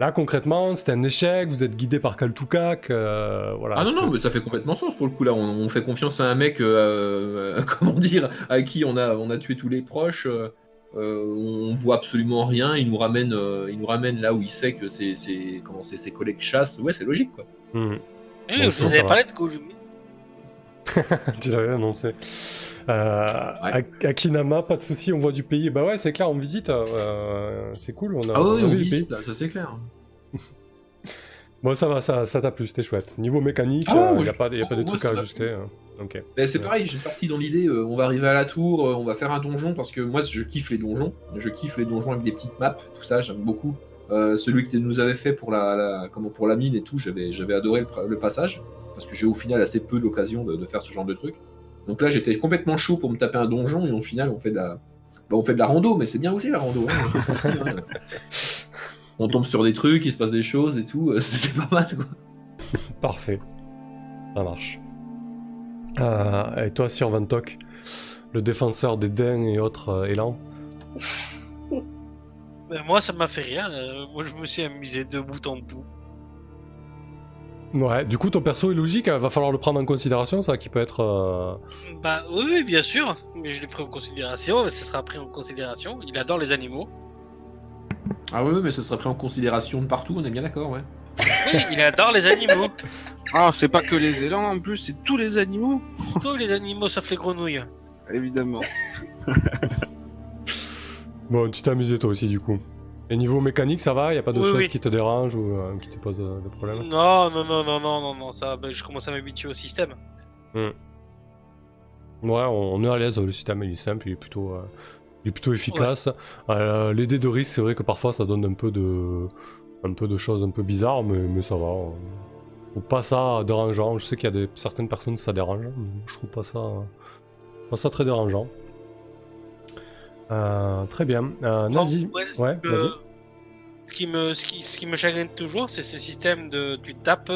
Là, concrètement, c'était un échec, vous êtes guidé par Kaltukak, euh, voilà. Ah non, non, que- mais ça fait complètement sens pour le coup là. On, on fait confiance à un mec, comment dire, à qui on a, on a tué tous les proches. Euh, on voit absolument rien. Il nous ramène, euh, il nous ramène là où il sait que c'est, c'est- comment c'est, ses collègues chassent. Ouais, c'est logique quoi. Hmm. Oui, Bon, vous avez ça va. parlé de Gollum. tu l'avais annoncé. Euh, Ak- Akinama, pas de souci, on voit du pays. Bah ouais, c'est clair, on visite. euh, c'est cool, on a, Ah oui, on visite pays. là, ça c'est clair. Bon, ça va, ça ça t'a plu, c'était chouette. Niveau mécanique, il n'y a pas, y a pas moi, trucs à ajuster. hein. Ok. Ben, c'est Ouais. pareil, j'ai parti dans l'idée, euh, on va arriver à la tour, euh, on va faire un donjon parce que moi je kiffe les donjons. Je kiffe les donjons avec des petites maps, tout ça, j'aime beaucoup. Euh, celui que tu nous avais fait pour la, la- comment, pour la mine et tout, j'avais, j'avais adoré le, passage parce que j'ai au final assez peu d'occasion de, de faire ce genre de truc. Donc là j'étais complètement chaud pour me taper un donjon et au final on fait de la, ben, on fait de la rando, mais c'est bien aussi la rando. hein. On tombe sur des trucs, il se passe des choses et tout, euh, c'était pas mal quoi. Parfait. Ça marche. Euh, et toi, Sir Vantok, le défenseur des dents et autres euh, élans Ben, moi, ça m'a fait rien. euh, moi, je me suis amusé de bout en bout. Ouais, du coup, ton perso est logique, hein, va falloir le prendre en considération, ça, qui peut être. euh, Bah oui, oui, bien sûr. Mais je l'ai pris en considération. Ce sera pris en considération. Il adore les animaux. Ah ouais, mais ça sera pris en considération de partout, on est bien d'accord, ouais. Oui, il adore les animaux. Ah, c'est pas que les élans en plus, c'est tous les animaux, Tous les animaux sauf les grenouilles. évidemment. Bon, tu t'es amusé toi aussi, du coup. Et niveau mécanique, ça va? Y a pas de Oui, choses oui. qui te dérangent ou euh, qui te posent euh, des problèmes? Non, non, non, non, non, non, non, ça, ben, je commence à m'habituer au système. Ouais, on, on est à l'aise, le système il est simple, il est plutôt, euh, il est plutôt efficace. Euh, les dés de risque, c'est vrai que parfois ça donne un peu de, un peu de choses un peu bizarres, mais, mais ça va. trouve pas ça dérangeant. Je sais qu'il y a des, certaines personnes ça dérange, je trouve pas ça, pas ça très dérangeant. Euh, très bien. Euh, Nazi, ouais, ouais, Euh, vas-y. ce qui me, ce qui, ce qui me chagrine toujours, c'est ce système de tu tapes,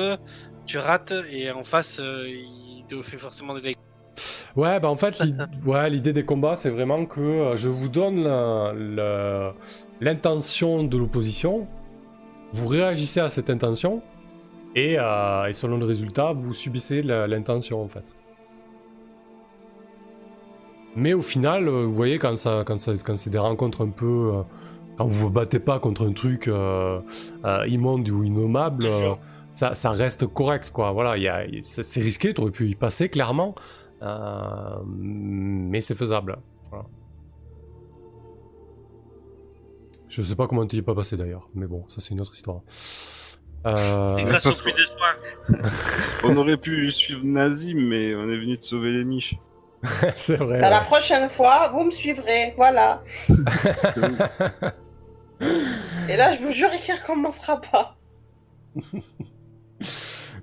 tu rates et en face euh, il te fait forcément des. Ouais, bah en fait, ouais, l'idée des combats, c'est vraiment que euh, je vous donne l'intention de l'opposition, vous réagissez à cette intention, et, euh, et selon le résultat, vous subissez l'intention en fait. Mais au final, euh, vous voyez, quand, ça, quand, ça, quand c'est des rencontres un peu. euh, quand vous vous battez pas contre un truc euh, euh, immonde ou innommable, euh, ça, ça reste correct, quoi. Voilà, il y a- c'est c'est risqué, tu aurais pu y passer clairement, mais c'est faisable. Voilà. Je sais pas comment tu y es pas passé d'ailleurs, mais bon, ça c'est une autre histoire. Euh, Et grâce parce au prix de soin. On aurait pu suivre Nazim, mais on est venu de sauver les miches. c'est vrai. Bah, La prochaine fois, vous me suivrez, voilà. Et là, je vous jure qu'il recommencera pas.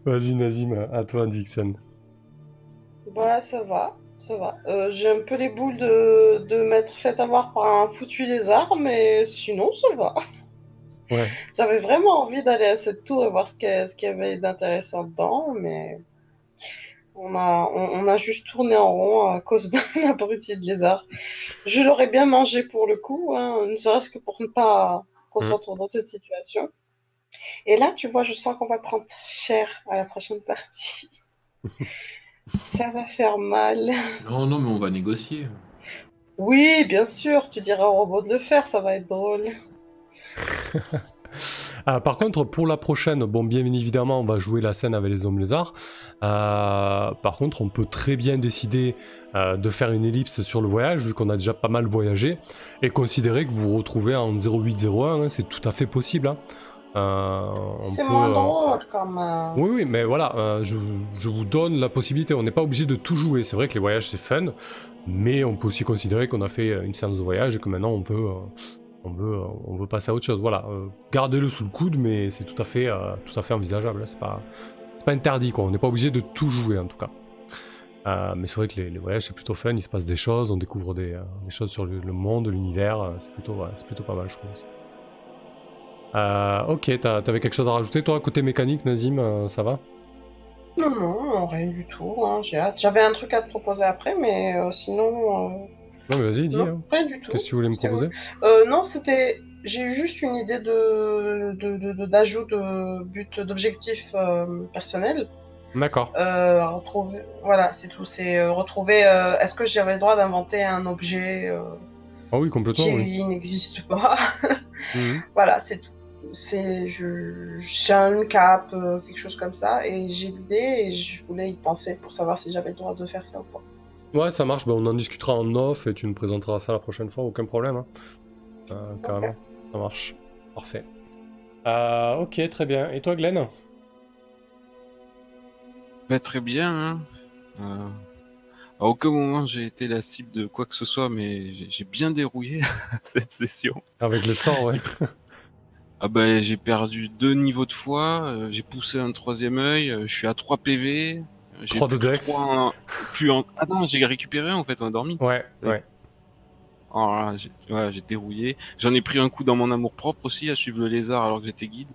Vas-y, Nazim, à toi, Vixen. Ouais, ça va, ça va. Euh, J'ai un peu les boules de, de m'être fait avoir par un foutu lézard, mais sinon, ça va. Ouais. J'avais vraiment envie d'aller à cette tour et voir ce qu'il y, avait d'intéressant dedans, mais on a, on, on a juste tourné en rond à cause d'un abruti de lézard. Je l'aurais bien mangé pour le coup, hein, ne serait-ce que pour ne pas qu'on se Mhm. retrouve dans cette situation. Et là, tu vois, je sens qu'on va prendre cher à la prochaine partie. Ça va faire mal. Non, non, mais on va négocier. Oui, bien sûr, tu diras au robot de le faire, ça va être drôle. Ah, par contre, pour la prochaine, bon, bien évidemment, on va jouer la scène avec les hommes lézards. Euh, par contre, on peut très bien décider euh, de faire une ellipse sur le voyage, vu qu'on a déjà pas mal voyagé, et considérer que vous vous retrouvez en 0801, hein, c'est tout à fait possible. hein. Euh, C'est moins euh, drôle même. Oui, oui, mais voilà, euh, je, je vous donne la possibilité. On n'est pas obligé de tout jouer. C'est vrai que les voyages, c'est fun, mais on peut aussi considérer qu'on a fait euh, une séance de voyage et que maintenant on veut, euh, on veut, euh, on veut passer à autre chose. Voilà, euh, gardez-le sous le coude, mais c'est tout à fait, euh, tout à fait envisageable. C'est pas, c'est pas interdit, quoi. On n'est pas obligé de tout jouer, en tout cas. Euh, mais c'est vrai que les, les voyages, c'est plutôt fun. Il se passe des choses, on découvre des, euh, des choses sur le, le monde, l'univers. euh, C'est plutôt, ouais, c'est plutôt pas mal, je trouve. Euh, ok, t'avais quelque chose à rajouter, toi, côté mécanique, Nazim, euh, ça va? Non, non, rien du tout. hein, J'ai hâte. J'avais un truc à te proposer après, mais euh, sinon, Non, mais vas-y, dis. non, hein. rien du tout. Qu'est-ce que tu voulais me proposer? non, c'était. J'ai eu juste une idée de de- de- de- d'ajout de, but d'objectif personnel. D'accord. Retrouver. Voilà, c'est tout. C'est retrouver. Est-ce que j'avais le droit d'inventer un objet Ah oui, complètement, qui oui. n'existe pas? Mhm. Voilà, c'est tout. C'est je j'ai un cap, euh, quelque chose comme ça, et j'ai l'idée et je voulais y penser pour savoir si j'avais le droit de faire ça ou pas. Ouais, ça marche, bah, on en discutera en off et tu nous présenteras ça la prochaine fois, aucun problème. hein. Euh, carrément, ça marche. Parfait. Euh, ok, très bien. Et toi, Glenn? Bah, très bien. Hein. Euh, à aucun moment j'ai été la cible de quoi que ce soit, mais j'ai bien dérouillé cette session. Avec le sort, ouais. Ah bah j'ai perdu deux niveaux de foi, euh, j'ai poussé un troisième œil, euh, je suis à 3 PV. euh, J'ai Trois de plus que dex. plus en... Ah non, j'ai récupéré en fait, on a dormi. Ouais, ouais. Alors là, j'ai ouais, dérouillé. J'en ai pris un coup dans mon amour propre aussi à suivre le lézard alors que j'étais guide.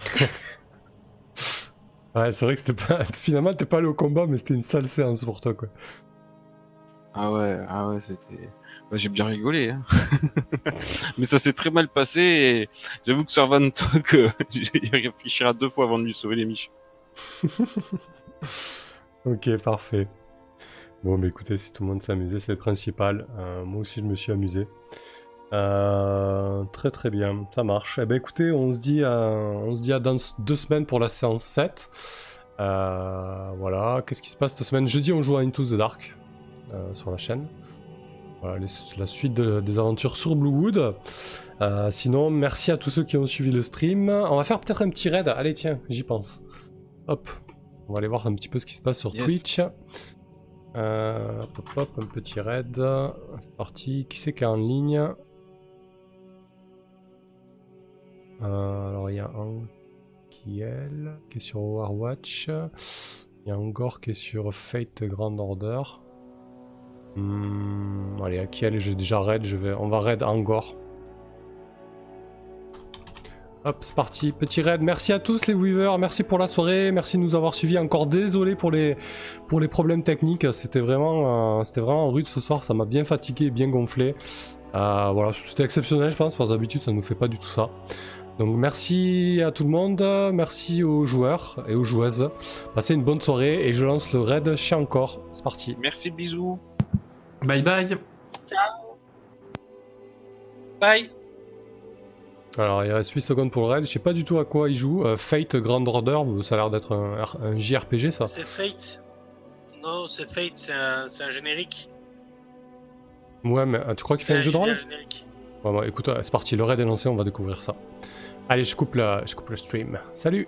Ouais, c'est vrai que c'était pas. Finalement, t'es pas allé au combat, mais c'était une sale séance pour toi, quoi. Ah ouais, ah ouais, c'était. Bah, j'ai bien rigolé. Hein. Mais ça s'est très mal passé et j'avoue que Servantok, euh, il réfléchira deux fois avant de lui sauver les miches. Ok, parfait. Bon, bah écoutez, si tout le monde s'est amusé, c'est le principal. Euh, moi aussi, je me suis amusé. Euh, très très bien, ça marche. Eh ben écoutez, on se dit à, on se dit à dans deux semaines pour la séance 7. Euh, voilà, qu'est-ce qui se passe cette semaine? Jeudi, on joue à Into the Dark sur la chaîne. Voilà, les- la suite de- des aventures sur Bluewood. Euh, sinon, merci à tous ceux qui ont suivi le stream. On va faire peut-être un petit raid. Allez, tiens, j'y pense. Hop, on va aller voir un petit peu ce qui se passe sur Yes. Twitch. Euh, hop, hop, hop, un petit raid. C'est parti. Qui c'est qui est en ligne Euh, Alors, il y a un qui est qui est sur Overwatch. Il y a Angor qui est sur Fate Grand Order. Hmm, allez, à qui elle J'ai déjà raid. Je vais... On va raid Angor. Hop, c'est parti, petit raid. Merci à tous les Weavers, merci pour la soirée, merci de nous avoir suivis. Encore désolé pour les, pour les problèmes techniques, c'était vraiment, euh, vraiment rude ce soir, ça m'a bien fatigué, bien gonflé. Euh, voilà, c'était exceptionnel, je pense, parce d'habitude ça nous fait pas du tout ça. Donc merci à tout le monde, merci aux joueurs et aux joueuses. Passez une bonne soirée et je lance le raid chez encore. C'est parti. Merci, bisous. Bye bye. Bye. Alors il reste 8 secondes pour le raid, je sais pas du tout à quoi il joue. Euh, Fate Grand Order, ça a l'air d'être un, R- un JRPG ça. C'est Fate. Non, c'est Fate, c'est un, c'est un générique. Ouais, mais euh, tu crois qu'il fait un jeu de rôle? un générique. Ouais, bon, écoute, euh, c'est parti, le raid est lancé, on va découvrir ça. Allez, je coupe, la, je coupe le stream. Salut